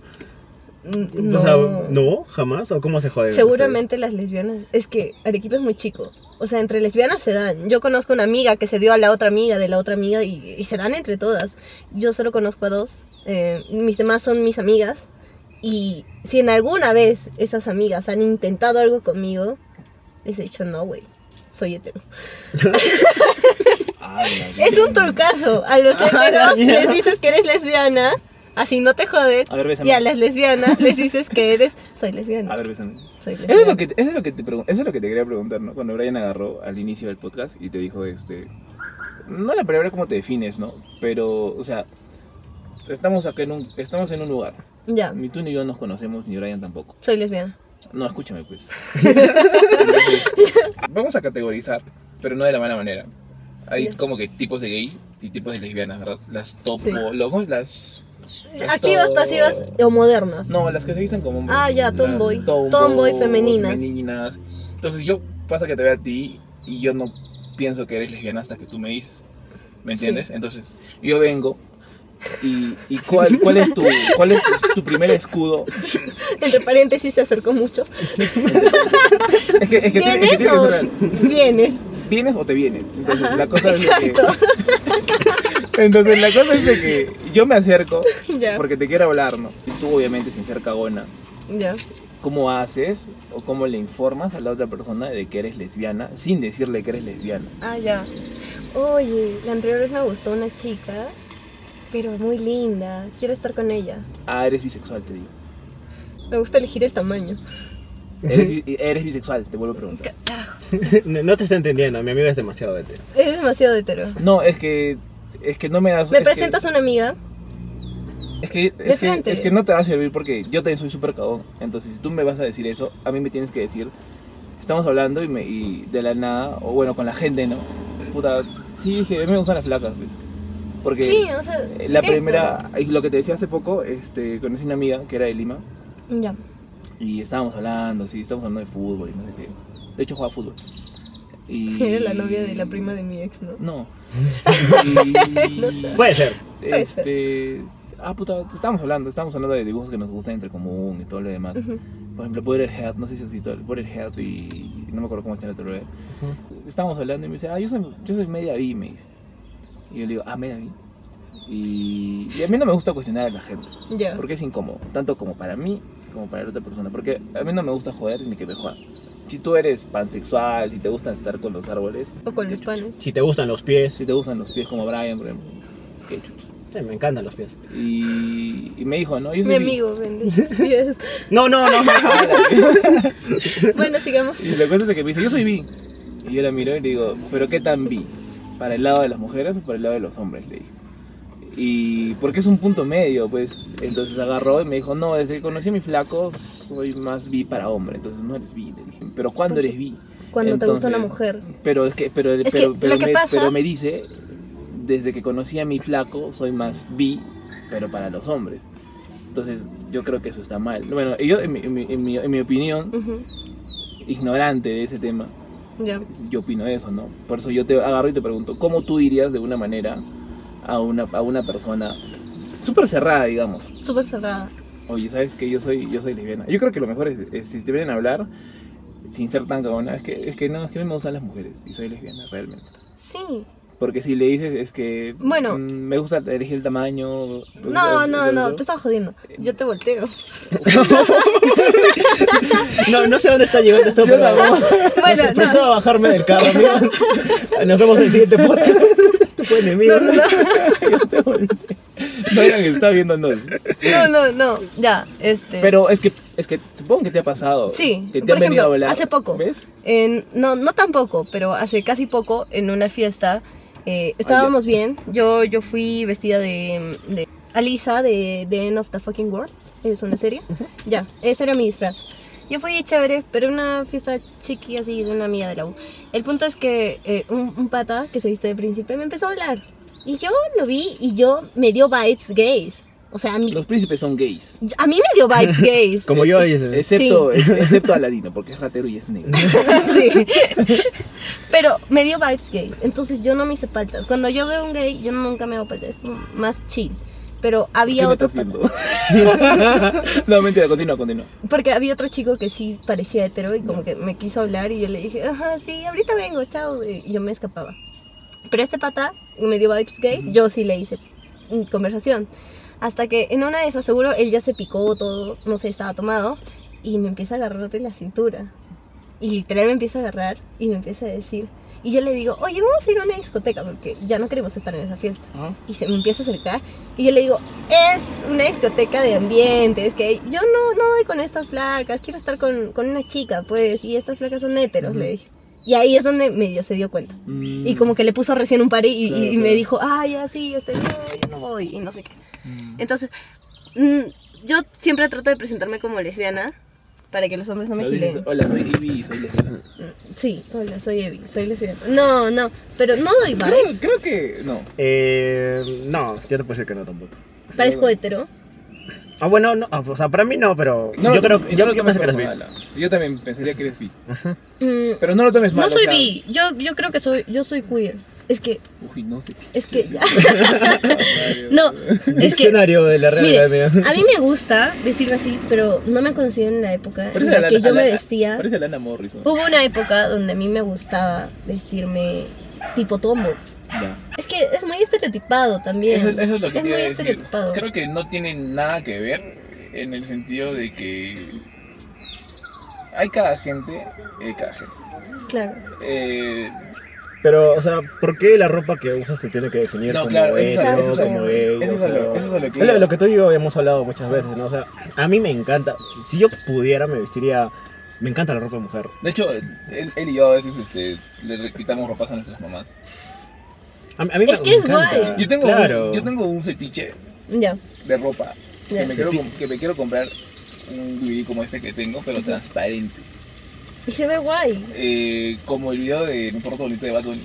No. O sea, no, jamás. ¿O cómo se joden? Seguramente las lesbianas, es que Arequipa es muy chico. O sea, entre lesbianas se dan. Yo conozco una amiga que se dio a la otra amiga de la otra amiga y, y se dan entre todas. Yo solo conozco a dos. eh, mis demás son mis amigas. Y si en alguna vez esas amigas han intentado algo conmigo, les he dicho, no, güey, soy hetero. Es un trucazo. A los heteros les dices que eres lesbiana, así no te joden. A ver, bésame. Y a las lesbianas les dices que eres, soy A lesbiana. ver, bésame. Soy Eso es lesbiana. lo que, eso es lo que te pregun- eso es lo que te quería preguntar, ¿no? Cuando Brian agarró al inicio del podcast y te dijo, este, no la palabra cómo te defines, ¿no? Pero, o sea, estamos acá en un, estamos en un lugar. Ya, Ni tú ni yo nos conocemos, ni Brian tampoco. soy lesbiana. No, escúchame pues. Entonces, vamos a categorizar, pero no de la mala manera. Hay Ya. como que tipos de gays y tipos de lesbianas, ¿verdad? Las top, Sí. o- lo- ¿cómo es? las... Activas, pasivas o modernas. No, las que se visten como. Ah, ya, Las tomboy. Tomboy femeninas. femeninas. Entonces yo pasa que te veo a ti y yo no pienso que eres lesbiana hasta que tú me dices. ¿Me entiendes? Entonces yo vengo ¿Y, y cuál, cuál, es tu, cuál es tu primer escudo? Entre paréntesis se acercó mucho. Es que, es que, tiene- es que ¿Vienes o vienes? ¿Vienes o te vienes? Entonces, Ajá, la cosa es de que, exacto. entonces la cosa es de que yo me acerco Ya. porque te quiero hablar, ¿no? Tú obviamente sin ser cagona, Ya. ¿cómo haces o cómo le informas a la otra persona de que eres lesbiana sin decirle que eres lesbiana? Ah, ya. Oye, la anterior vez me gustó una chica, pero muy linda. Quiero estar con ella. Ah, eres bisexual, te digo. Me gusta elegir el tamaño. Eres, bi- eres bisexual, te vuelvo a preguntar. Carajo. no, no te está entendiendo, mi amigo es demasiado hetero. Es demasiado hetero. No, es que es que no me das Me que- presentas a una amiga. Es que, es, que, es que no te va a servir porque yo también soy súper cagón. Entonces, si tú me vas a decir eso, a mí me tienes que decir, estamos hablando y, me, y de la nada, o bueno, con la gente, ¿no? Puta, sí, dije, a mí me gustan las flacas. Porque Sí, o sea. eh, la directo. primera, lo que te decía hace poco, este, conocí una amiga que era de Lima Ya. y estábamos hablando, sí, estábamos hablando de fútbol y no sé qué. De hecho, jugaba fútbol. Y... Era la novia de la prima de mi ex, ¿no? No. Y- Puede ser. Puede ser. este. Ah, puta, estábamos hablando, estábamos hablando de dibujos que nos gustan entre común y todo lo demás. Ujú. Por ejemplo, Potterhead, no sé si has visto el Potterhead y no me acuerdo cómo está el otro bebé. Estábamos hablando y me dice, ah, yo soy, yo soy media bi, me dice. Y yo le digo, ah, media bi. Y, y a mí no me gusta cuestionar a la gente, Ya. porque es incómodo, tanto como para mí como para la otra persona. Porque a mí no me gusta joder ni que me jodan. Si tú eres pansexual, si te gusta estar con los árboles, O con los chucha. panes. Si te gustan los pies. Si te gustan los pies como Brian, por ejemplo, qué chucha. Sí, me encantan los pies. Y, y me dijo, ¿no? Yo soy Mi amigo vende sus pies. No, no, no. bueno, sigamos. Y la cosa es que me dice, yo soy bi. Y yo la miro y le digo, ¿pero qué tan bi? ¿Para el lado de las mujeres o para el lado de los hombres? Le dije. Y porque es un punto medio, pues. Entonces agarró y me dijo, no, desde que conocí a mi flaco, soy más bi para hombre. Entonces no eres bi. Le dije, ¿pero cuándo eres bi? Cuando te gusta una Entonces, mujer. Pero es que, pero, Es pero, que pero que me, pasa- pero me dice, desde que conocí a mi flaco, soy más bi, pero para los hombres. Entonces, yo creo que eso está mal. Bueno, yo, en mi, en mi- en mi- en mi opinión, Ujú. ignorante de ese tema, Yo opino eso, ¿no? Por eso yo te agarro y te pregunto, ¿cómo tú dirías de una manera a una, a una persona súper cerrada, digamos? Súper cerrada. Oye, ¿sabes que Yo soy, yo soy lesbiana. Yo creo que lo mejor es, es si te vienen a hablar sin ser tan cagona, es que, es que no, es que mí me gustan las mujeres y soy lesbiana, realmente. Sí. Porque si le dices es que Bueno. mm, me gusta elegir el tamaño. No, no, no, ¿tú te estaba jodiendo. Yo te volteo. No, no sé dónde está llegando esto, pero. Bueno, Empezó no. a bajarme del carro, amigos. Nos vemos en el siguiente podcast. Tu enemigo. No digan que está viendo no. No, no, no. Ya, este. Pero es que, es que supongo que te ha pasado. Sí, Que te por han venido a ejemplo, hablar. hace poco. ¿Ves? En- no, no tampoco, pero hace casi poco, en una fiesta, eh, estábamos bien. Yo, yo fui vestida de, de Alisa de The End of the Fucking World. Es una serie. Ya, ese era mi disfraz. Yo fui chévere, pero una fiesta chiqui así de una amiga de la U. El punto es que eh, un, un pata que se viste de príncipe me empezó a hablar. Y yo lo vi y yo me dio vibes gays. O sea, a mí, Los príncipes son gays. a mí me dio vibes gays. Como yo. Excepto, ex- excepto Aladino, porque es ratero y es negro. sí. Pero me dio vibes gays. Entonces yo no me hice paltas. Cuando yo veo un gay, yo nunca me hago paltas. Es como más chill. Pero ¿Qué había otro no, mentira, continúa, continúa. Porque había otro chico que sí parecía hetero y como que me quiso hablar y yo le dije, ajá, sí, ahorita vengo, chao. Y yo me escapaba. Pero este pata me dio vibes gays, yo sí le hice conversación. Hasta que en una de esas seguro él ya se picó todo, no sé, estaba tomado y me empieza a agarrar de la cintura. Y literal me empieza a agarrar y me empieza a decir. Y yo le digo, oye, vamos a ir a una discoteca porque ya no queremos estar en esa fiesta. Y se me empieza a acercar y yo le digo, es una discoteca de ambiente, es que yo no, no doy con estas flacas, quiero estar con, con una chica, pues, y estas flacas son héteros, le dije. Y ahí es donde medio se dio cuenta. Mm, Y como que le puso recién un par y, y- Claro, y me claro. dijo, ah, ya sí, estoy bien, yo no voy, y no sé qué. mm. Entonces, mm, yo siempre trato de presentarme como lesbiana para que los hombres no me gilen. Hola, soy Ivy y soy lesbiana. Sí, hola, soy Evi, soy lesbiana. No, no, pero no doy Creo, vibes. creo que no. Eh, no, yo te puedo decir que no tampoco. Parezco hetero. Ah, bueno, no, ah, o sea, para mí no, pero No yo creo, tomes- yo, no yo pensé que eres ah. Yo también pensaría que eres bi. Mm, Pero no lo tomes mal. no o soy sea, bi, yo, yo creo que soy, yo soy queer. Es que, Uy, no sé qué. es que, no, es que, de la Real mire, a mí me gusta decirlo así, pero no me considero en la época en la que yo me vestía. Parece Lana Morrison. Hubo una época donde a mí me gustaba vestirme tipo tombo. Ya. Es que es muy estereotipado también. Eso, eso es lo que es muy decir. estereotipado. Creo que no tiene nada que ver en el sentido de que hay cada gente, hay cada gente. Claro. Eh, Pero, o sea, ¿por qué la ropa que usas te tiene que definir No, como claro, eso eso como gay? eso es o lo- sea, eso es a lo que es lo, que tú y yo hemos hablado muchas veces, ¿no? O sea, a mí me encanta, si yo pudiera me vestiría, me encanta la ropa de mujer. de hecho, él, él y yo a veces este, le quitamos ropas a nuestras mamás. A, a mí Es me, que me es encanta. guay. Yo tengo, Claro. un, yo tengo un fetiche Ya. de ropa Ya. que me, quiero, com- que me quiero comprar un DVD como este que tengo, pero transparente. Y se ve guay. Eh, como el video de Mi Porto Bonito de Bad Bunny.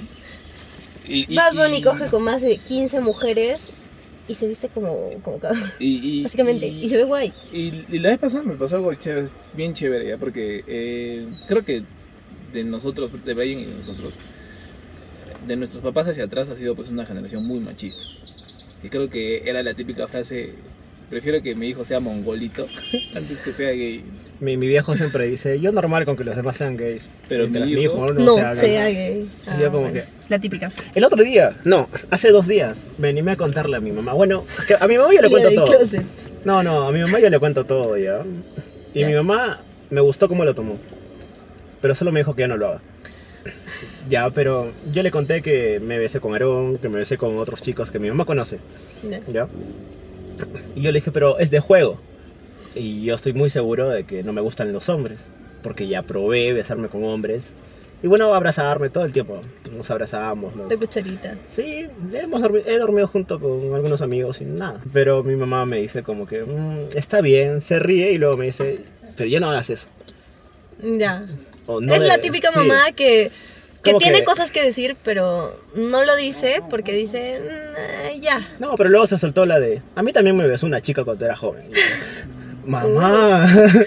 Y, y- Bad Bunny y- coge con más de 15 mujeres y se viste como, como cabrón. Y, y, Básicamente. y- Y se ve guay. Y, y la vez pasada me pasó algo chévere, bien chévere, ¿ya? porque eh, creo que de nosotros, de Brian y de nosotros, de nuestros papás hacia atrás ha sido pues una generación muy machista. Y creo que era la típica frase, prefiero que mi hijo sea mongolito antes que sea gay. Mi, mi viejo siempre dice, yo normal con que los demás sean gays, Pero mi mi hijo- hijo no, No, sea sea, gay. gay. Y yo Ah, como bueno. que... La típica. El otro día, no, hace dos días, me animé a contarle a mi mamá. Bueno, que a mi mamá yo le cuento todo. closet. No, no, a mi mamá yo le cuento todo ya. Y Ya. mi mamá me gustó cómo lo tomó. Pero solo me dijo que ya no lo haga. Ya, pero yo le conté que me besé con Aarón, que me besé con otros chicos que mi mamá conoce. Ya. ¿Ya? Y yo le dije, pero es de juego. Y yo estoy muy seguro de que no me gustan los hombres. Porque ya probé besarme con hombres. Y bueno, abrazarme todo el tiempo. Nos abrazamos. Nos... De cucharita. Sí, hemos dormi- he dormido junto con algunos amigos y nada. Pero mi mamá me dice como que "Mm, está bien, se ríe y luego me dice, pero ya no hagas eso. Ya. No es la típica sí. mamá que, tiene que- cosas que decir, pero no lo dice porque dice, "Mm, ya. No, pero luego se soltó la de, a mí también me besó una chica cuando era joven. Mamá.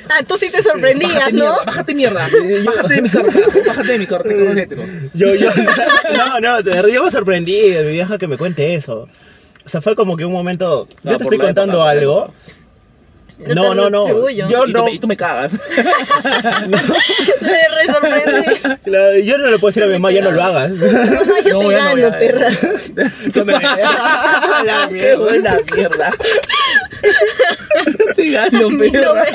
Ah, tú sí te sorprendías, Bájate ¿no? mierda, bájate mierda, bájate de mi carro, bájate de mi carro, te conoces heteros. yo, yo, no, no, de verdad, yo me sorprendí de mi vieja que me cuente eso. O sea, fue como que un momento, yo te estoy contando época, algo. Yo No, te no, no. Yo Y tú, no. me, y tú me cagas. Le re sorprendí. Claro, yo no le puedo decir a mi mamá, ya no lo hagas. Mamá, yo te No, no, gano, ya, perra. Tú me- La Qué mierda. buena mierda. Te gano, perra.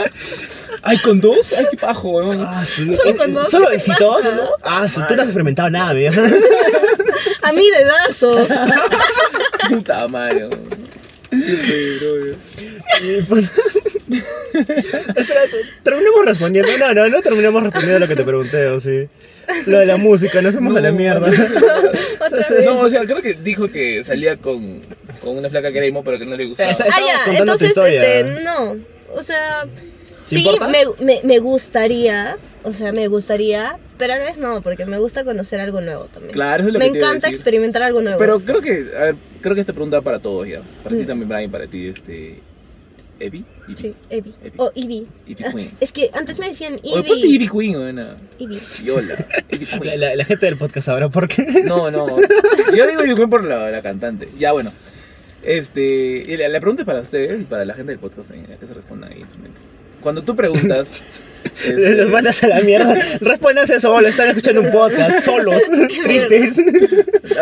Ay, ¿con dos? Ay, qué pajo, weón. Ah, sí. Solo con dos, ¿Solo ¿qué te pasa? Ah, sí, tú no has experimentado nada, vieja. A mí dedazos. Puta madre. weón. Qué. Pues, Espérate, terminamos respondiendo. No, no, no terminamos respondiendo lo que te pregunté, o sí. Lo de la música, nos fuimos a la mierda. Otra vez. No, o sea, creo que dijo que salía con, con una flaca que era emo, pero que no le gustaba. Está- Ah, ya, entonces, historia. este, no. O sea, ¿Te sí, me, me, me gustaría. O sea, me gustaría, pero a la vez no, porque me gusta conocer algo nuevo también. Claro, eso es lo me que te iba a encanta decir. experimentar algo nuevo. Pero creo que, a ver, creo que esta pregunta va para todos ya. Para ti también, Brian, para ti, este. ¿Evi? Evi. Sí, Evi. Evi. O Evi. Evi Ah, Queen. Es que antes me decían Oye, ponte Evi. Evi Queen, weona. Evi. Y hola. Evi La, Queen. la- la gente del podcast ahora, ¿por qué? No, no. Yo digo Evi Queen por la, la cantante. Ya, bueno. Este. y La, la pregunta es para ustedes y para la gente del podcast también, que se respondan ahí en su mente. Cuando tú preguntas. este, Los mandas a la mierda. Respóndanse solo, están escuchando un podcast, solos, tristes.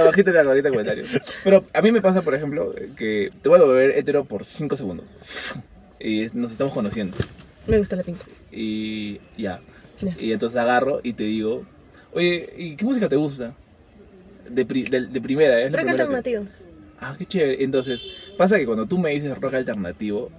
Abajito en la cajita de comentarios. Pero a mí me pasa, por ejemplo, que te voy a volver hetero por 5 segundos. Y nos estamos conociendo. Me gusta la pinta. Y ya. Y entonces agarro y te digo, oye, ¿y qué música te gusta? De, pri- de, de primera, ¿eh? es la Rock primera que- alternativo. Ah, qué chévere. Entonces, pasa que cuando tú me dices rock alternativo,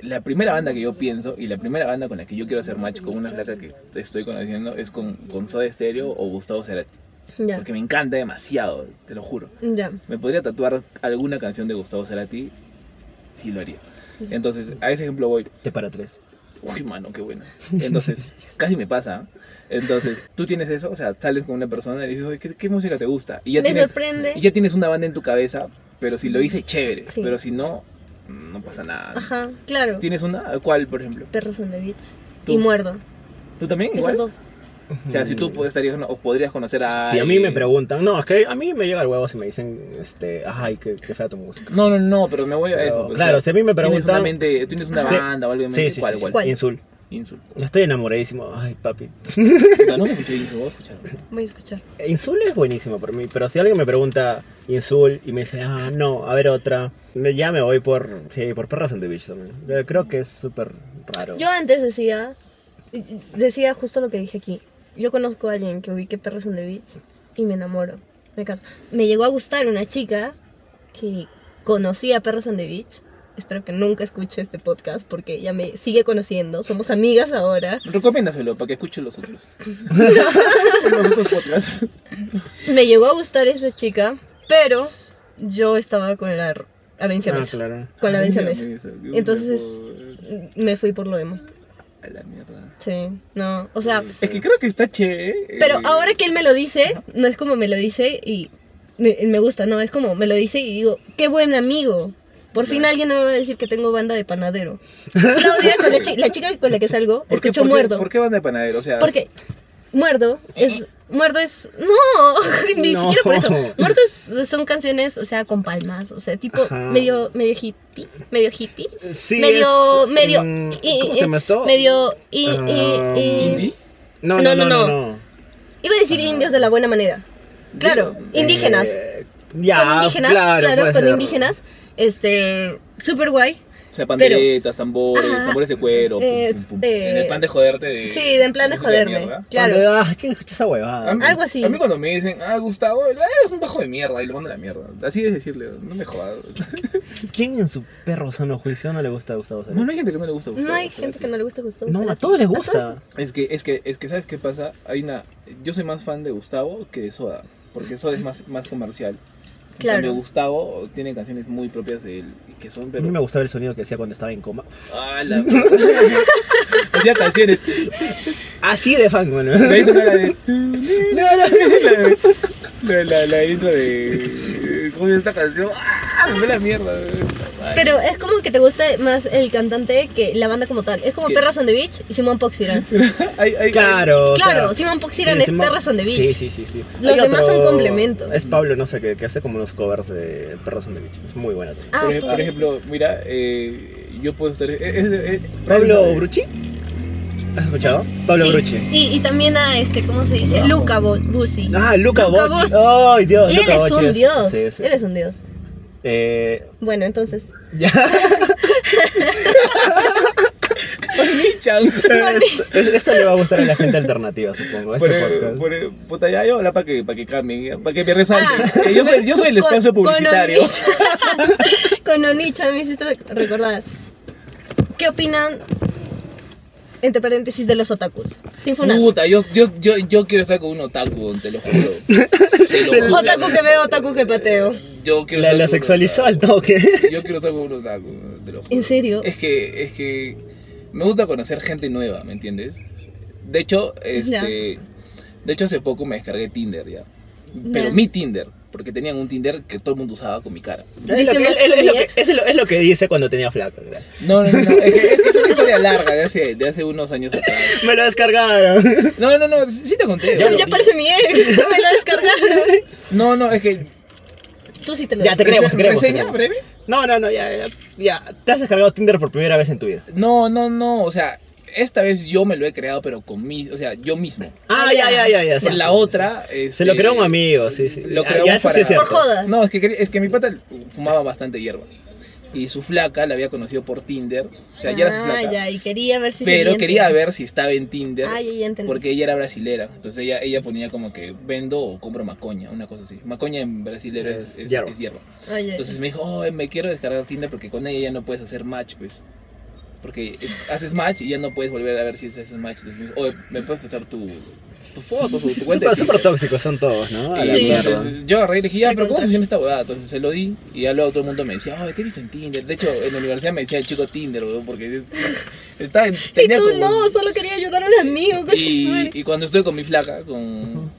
la primera banda que yo pienso y la primera banda con la que yo quiero hacer match con una flaca que estoy conociendo es con, con Soda Stereo o Gustavo Cerati. Ya. Porque me encanta demasiado, te lo juro. Ya. me podría tatuar alguna canción de Gustavo Cerati, sí lo haría. Entonces, a ese ejemplo voy. Te para tres. Uy, mano, qué buena. Entonces, casi me pasa. Entonces, tú tienes eso, o sea, sales con una persona y dices, oye, ¿qué, qué música te gusta? Y ya, Me tienes, sorprende. y ya tienes una banda en tu cabeza, pero si lo hice, chévere. Sí. Pero si no, no pasa nada. Ajá, claro. ¿Tienes una? ¿Cuál, por ejemplo? Perros on the beach. Tú. Y muerdo. ¿Tú también? Esas Igual. dos. O sea, si tú Mm. estarías o podrías conocer a Si a mí me preguntan, no, es que a mí me llega el huevo si me dicen, este, ay, qué, qué fea tu música. No, no, no, pero me voy a Pero, eso. pues, claro, o sea, si a mí me Tienes una, preguntan- mente, tienes una Sí. banda o algo en Sí, mente, sí, ¿cuál, sí, cuál? ¿Cuál? Insul. Insul. Estoy enamoradísimo, ay, papi. No, no me escuché Insul, voy a escuchar. Voy a escuchar. Insul es buenísimo por mí, pero si alguien me pregunta Insul y me dice, ah, no, a ver otra, ya me voy por, sí, por the Beach también. Eh, Creo que es súper raro. Yo antes decía, decía justo lo que dije aquí. Yo conozco a alguien que ubique Perros on the Beach y me enamoro. Me caso. Me llegó a gustar una chica que conocía a Perros on the Beach. Espero que nunca escuche este podcast porque ella me sigue conociendo. Somos amigas ahora. Recomiéndaselo para que escuchen los otros. los otros podcasts. Me llegó a gustar esa chica, pero yo estaba con la Avencia Ah, Mesa. claro. Con la Avencia Mesa. Entonces me fui por lo emo. A la mierda. Sí, no, o sea, Es que creo que está. Pero eh, ahora que él me lo dice, no es como me lo dice y me, me gusta, no, es como me lo dice y digo, qué buen amigo. Por fin alguien no me va a decir que tengo banda de panadero. Claudia, con la, chi- la chica con la que salgo, ¿por qué- escuchó por qué- Muerdo. ¿Por qué van de panadero? O sea, Porque Muerdo es... Muerdo es... No, ni No. siquiera por eso. Muerdo es- son canciones, o sea, con palmas, o sea, tipo Ajá. medio, medio hippie, medio hippie. Sí, medio, es, medio... mm, y- ¿Cómo y- se llama esto? Medio... y- y- Ah, y- ¿Indie? No, No, no, no, no, no. no. Iba a decir indios de la buena manera. Claro, indígenas. Eh, ya, con indígenas, claro, claro, puede con ser. indígenas. Este, super guay. O sea, panderetas, tambores, Ajá. tambores de cuero. Eh, pum, pum. de- En el plan de joderte. De, Sí, de en plan de música joderme. mierda. Claro. Cuando, ah, ¿quién escucha esa huevada? Mí- Algo así. A mí cuando me dicen, ah, Gustavo, ah, eres un bajo de mierda y lo mando a la mierda. Así es decirle, no me jodas. ¿Quién en su perro sano juicio no le gusta a Gustavo Cerati? No, no hay gente que no le gusta Gustavo. No hay Cerati. gente que no le guste Gustavo. No, a Cerati. todos les gusta. Es que, es que, es que, ¿sabes qué pasa? Hay una. Yo soy más fan de Gustavo que de Soda. Porque Soda es más, más comercial. En Claro. cambio, Gustavo tiene canciones muy propias de él. Que son, A pero. mí me gustaba el sonido que hacía cuando estaba en coma. Ah, la Hacía canciones. Así de fan, bueno. Me hizo la de. La, la, la intro de. ¿Cómo es esta canción? ¡Ah! Me la mierda. Ay. Pero es como que te gusta más el cantante que la banda como tal. Es como. Perras on the Beach y Simón Poxiran. Hay- hay- Claro. o Claro, sea, Simón Poxiran sí, es Simón- Perras on the Beach. Sí, sí, sí, sí. Los Hay demás son complementos. Es Pablo, no sé, que, que hace como unos covers de Perros on the Beach. Es muy bueno también. Ah, por, ej- pues. por ejemplo, mira, eh, yo puedo estar. Es, es- es- ¿Pablo Brucci? ¿Has escuchado? Pablo Sí. Brucci. Y, y también a este, ¿cómo se dice? Luca Bo- Bussi. Ah, Luca, Luca. Ay, Dios, Él Luca es Bocci un dios. Sí, sí. Él es un dios. Eh, Bueno, entonces. ya. Es- es- Esto le va a gustar a la gente alternativa, supongo. Este Por, eh, podcast. por, eh, puta, ya yo para que, para que cambien, para que me resalten. Ah. Eh, yo, soy, yo soy el Con- espacio con publicitario. Onicha- Con Onicha me hiciste recordar. ¿Qué opinan, entre paréntesis, de los otakus? Sin funar. Puta, yo, yo, yo, yo quiero estar con un otaku, te lo juro. Te lo juro. Otaku que veo, otaku que pateo. Yo quiero La, estar sexualizó al toque. Yo quiero estar con un otaku, te lo juro. ¿En serio? Es que, es que me gusta conocer gente nueva, ¿me entiendes? De hecho, este, de hecho hace poco me descargué Tinder ya. Pero Ya. mi Tinder, porque tenían un Tinder que todo el mundo usaba con mi cara. Es lo, ¿Viste que, es- es que lo mi que- ex? es lo- es lo que dice cuando tenía flaca. ¿verdad? No, no, no, no, es, que, es que es una historia larga de hace, de hace unos años atrás. Me lo descargaron. No, no, no, sí te conté. Ya, ¿no? ya parece mi ex. Me lo descargaron. No, no, es que Tú sí te lo Ya, te creemos, te creemos. ¿Reseña breve? No, no, no, ya, ya, ya. Te has descargado Tinder por primera vez en tu vida. No, no, no, o sea, esta vez yo me lo he creado, pero con mí, o sea, yo mismo. Ah, ya, ya, ya, la sí, otra... Se lo creó un amigo, sí, sí. Lo Ah, creó. Por joda. No, es que, quería- es que mi pata fumaba bastante hierba. Y su flaca la había conocido por Tinder. O sea, ya era su Ah, flaca. ya, y quería ver si pero quería ver si estaba en Tinder. Ah, ya, ya entendí. Porque ella era brasilera. Entonces ella, ella ponía como que vendo o compro macoña, una cosa así. Macoña en brasilero es, Es es- hierba. Ah, ya, Entonces ya. me dijo, oh, me quiero descargar Tinder porque con ella ya no puedes hacer match, pues. Porque es- haces match y ya no puedes volver a ver si haces match. Entonces me dijo, oye, ¿me puedes pasar tu, tu foto o tu cuenta? Súper, de súper Tinder?" tóxicos son todos, ¿no? A la Sí. Entonces, yo agarré y le dije, ya, pero ¿cómo funciona esta huevada? Entonces se lo di y ya luego todo el mundo me decía, oh, te he visto en Tinder. De hecho, en la universidad me decía el chico Tinder, weón, porque estaba en, Y tenía tú como- no, solo quería ayudar a un amigo. y, y cuando estuve con mi flaca, con...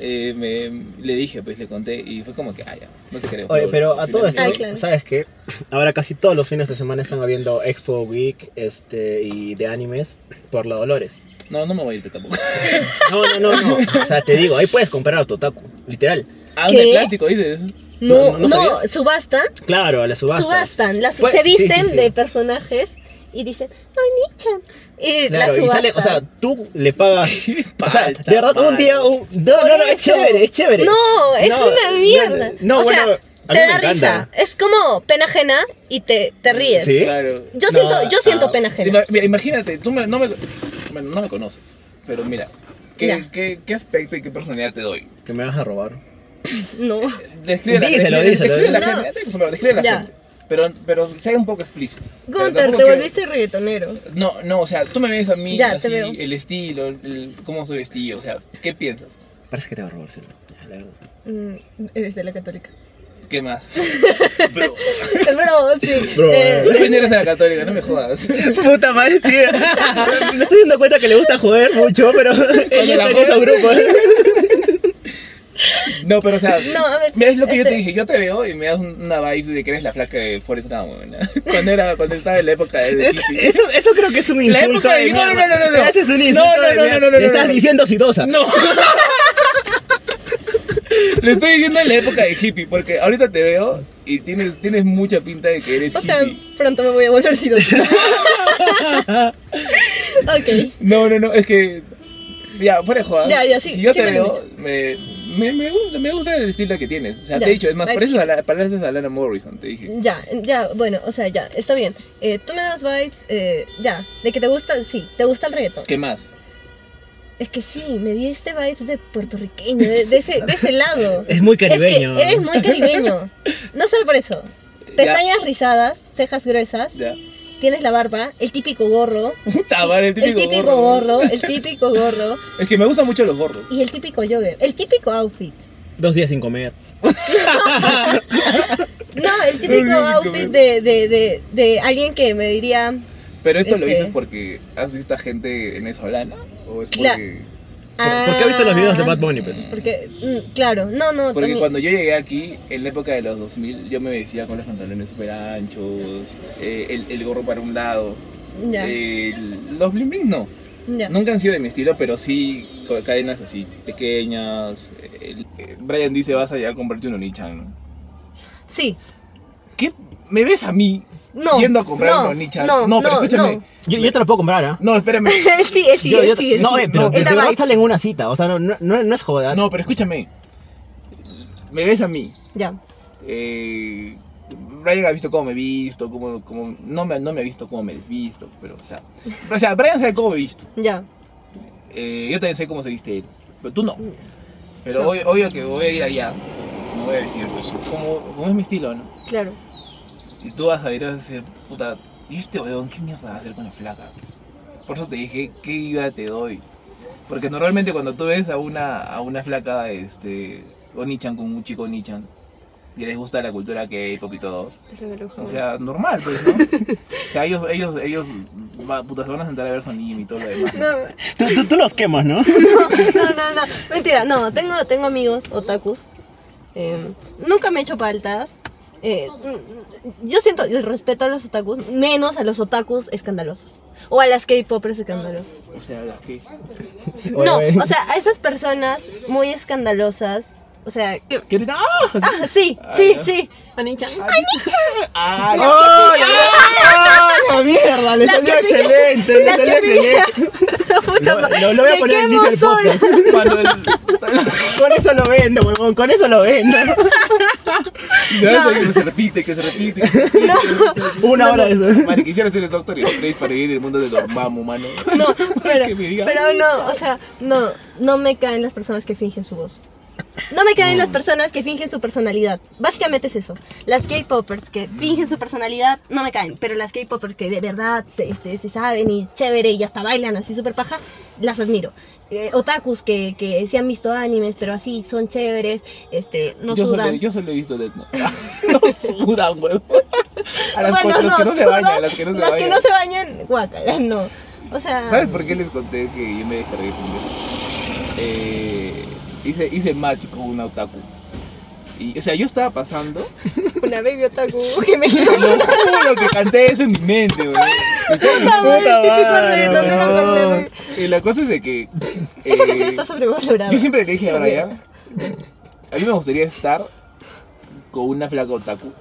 eh, me, le dije, pues le conté y fue como que, ah, ya, no te creo. Oye, pero a todo esto, claro. ¿sabes qué? Ahora casi todos los fines de semana están habiendo Expo Week este, y de animes por la Dolores. No, no me voy a ir tampoco. No, no, no, no. O sea, te digo, ahí puedes comprar autotaku, literal. Ah, ¿Qué? de plástico, dices. No, no no, sabías? subastan, Claro, a la subasta. subastan, las, Pues, se sí, sí, visten sí. de personajes y dicen, ¡ay, Nichan! Y Claro, la y subastan. sale, o sea, tú le pagas. o sea, de verdad, un día. Un, no, no, no, es chévere, es chévere. No, es No, una mierda. No, no, o sea, bueno, a te da encanta. risa. Es como pena ajena y te, te ríes. ¿Sí? Claro. Yo siento- yo siento pena ajena. mira, imagínate, tú me- no me, bueno, no me conoces, pero mira, ¿qué, Ya. qué, qué aspecto y qué personalidad te doy? Que me vas a robar. No. Describe a la Díselo, gente, díselo. describe la No. gente, acostumbrado, describe la Ya. gente. Pero, pero sea un poco explícito. O sea, Gunter, te quiero- volviste reggaetonero. No, no, o sea, tú me ves a mí Ya, te así, veo. el estilo, el, cómo soy vestido, o sea, ¿qué piensas? Parece que te va a robar, Silvia, la verdad. Mm, eres de la católica. ¿Qué más? Pero, Bro, sí. Bro, Eh, tú también eres de la católica, no me jodas. Puta madre, sí. Me estoy dando cuenta que le gusta joder mucho, pero ella la está en esos grupos. No, pero o sea, No, a ver, mira, es lo que yo este- te dije, yo te veo y me das un- una vibe de que eres la flaca de Forrest Gump, ¿no? cuando era, cuando estaba en la época de Es- hippie. eso, eso creo que es un La insulto. época de- de no, no, no, no, no. Eso es un No, insulto. no, no, no, no, Le estás no. diciendo sidosa. No. Le estoy diciendo en la época de hippie, porque ahorita te veo y tienes, tienes mucha pinta de que eres O sea, hippie. pronto me voy a volver sidosa. ok. No, no, no, es que. Ya, fuera de jodas. Ya, ya, sí, Si yo sí te veo, me, me, me, gusta, me gusta el estilo que tienes. O sea, Ya, te he dicho, es más, pareces a, la, pareces a Lana Morrison, te dije. Ya, ya, bueno, o sea, ya, está bien. Eh, tú me das vibes, eh, ya, de que te gusta, sí, te gusta el reggaetón. ¿Qué más? Es que sí, me di este vibes de puertorriqueño, de, de ese, de ese lado. Es muy caribeño. Es que eres muy caribeño. No solo por eso. Pestañas rizadas, cejas gruesas, Ya. Tienes la barba, el típico gorro, madre, el típico, el típico gorro, el típico gorro Es que me gustan mucho los gorros. y el típico jogger, el típico outfit. Dos días sin comer. No, el típico outfit de, de, de, de alguien que me diría, Pero esto lo Ese. dices porque has visto a gente venezolana o es porque ¿Por, por qué has visto los videos de "Ah", Bad Bunny, pues? Porque, mm, claro, no, no, porque también- cuando yo llegué aquí en la época de los 2000 yo me vestía con los pantalones super anchos, eh, el, el gorro para un lado, ya, eh, los bling bling no, ya. nunca han sido de mi estilo, pero sí con cadenas así pequeñas. el- eh, Brian dice vas allá a comprarte un Onichan, ¿no? Sí, ¿Qué? ¿Me ves a mí no. yendo a comprar no? No, no, pero escúchame. no. Yo, yo te lo puedo comprar, ¿ah? No, espérame. Sí, sí, Yo- yo- sí, no, sí. eh, pero de da verdad sale en una cita. O sea, no, no, no, no es joda. No, pero escúchame. Me ves a mí. Ya, Eh, Brian ha visto cómo me he visto, cómo, cómo, no, me, no me ha visto cómo me he desvisto, pero o sea, o sea, Brian sabe cómo me he visto. ya. Eh, yo también sé cómo se viste él, pero tú no. Pero No. obvio, obvio que voy a ir allá, me voy a vestir pues, como, como es mi estilo, ¿no? Claro. Y tú vas a ver, vas a decir, puta, ¿y este weón qué mierda va a hacer con la flaca? Por eso te dije, ¿qué ayuda te doy? Porque normalmente cuando tú ves a una, a una flaca, este, Onichan con un chico Onichan, y les gusta la cultura K-pop y todo, o sea, normal, pues, ¿no? o sea, ellos, ellos, ellos, va, puta, se van a sentar a ver su anime y todo lo demás. No, Tú, tú, tú los quemas, ¿no? no, no, no. Mentira, no. Tengo, tengo amigos otakus. Eh, nunca me he hecho paltas. Eh, yo siento el respeto a los otakus, menos a los otakus escandalosos. O a las K-popers escandalosas. O sea, las que... No, o sea, a esas personas muy escandalosas. O sea, que- ¿Qué te- ¡Ah! ah, sí, sí, sí. ¡Ay, ¡Ay, la mierda! Le salió excelente, le salió excelente. Lo, lo- lo voy a me poner en el podcast. Con eso lo vendo, huevón, con eso lo vendo. Ya sé que se repite, que se repite. Una hora de eso. Madre, quisiera ser el Doctor para vivir el mundo de Dormammu, mano. No, diga, pero no, o sea, no, no me caen las personas que fingen su voz. No me caen las personas que fingen su personalidad. Básicamente es eso. Las K-popers que fingen su personalidad no me caen, pero las K-popers que de verdad se, se saben y chévere y hasta bailan así súper paja, las admiro. Eh, otakus que, que sí han visto animes, pero así son chéveres, este, no yo, sudan. Solo, yo solo he visto Death Note. no sudan, huevo. A las, Bueno, las que no se bañan, las que no se las bañan. que no se bañan, guácala, no. O sea, ¿Sabes por qué les conté que yo me descargué Tinder? Eh, hice, hice match con una otaku. Y, o sea, yo estaba pasando. una baby otaku que me Te lo juro que canté eso en mi mente, la- Y la cosa es de que. Esa eh, canción está sobrevalorada. Yo siempre le dije a Brian, a mí me gustaría estar con una flaca otaku,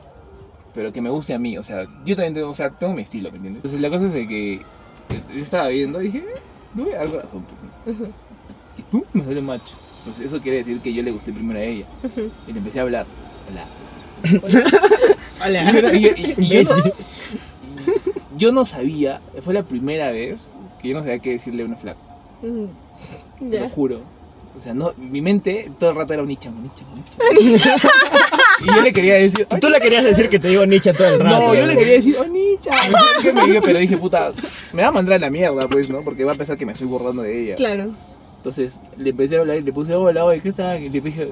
pero que me guste a mí, o sea, yo también tengo, o sea, tengo mi estilo, ¿me entiendes? Entonces la cosa es de que eh, yo estaba viendo y dije, eh, no voy a dar corazón, pues. Y pum, me salió match. Entonces eso quiere decir que yo le gusté primero a ella. Y le empecé a hablar. Hola. Hola. Y, yo- y- y- y yo, no, yo no sabía, fue la primera vez que yo no sabía qué decirle a una flaca. Te lo juro. O sea, no, mi mente todo el rato era un nicha, un nicha, un nicha. y yo le quería decir. "Ay, Tú le querías decir que te digo Nietzsche todo el rato. no, yo le quería decir, oh, nicha. Pero dije, puta, me va a mandar a la mierda, pues, ¿no? Porque va a pensar que me estoy borrando de ella. Claro. Entonces le empecé a hablar y le puse, hola, oye, ¿qué tal? Y le dije,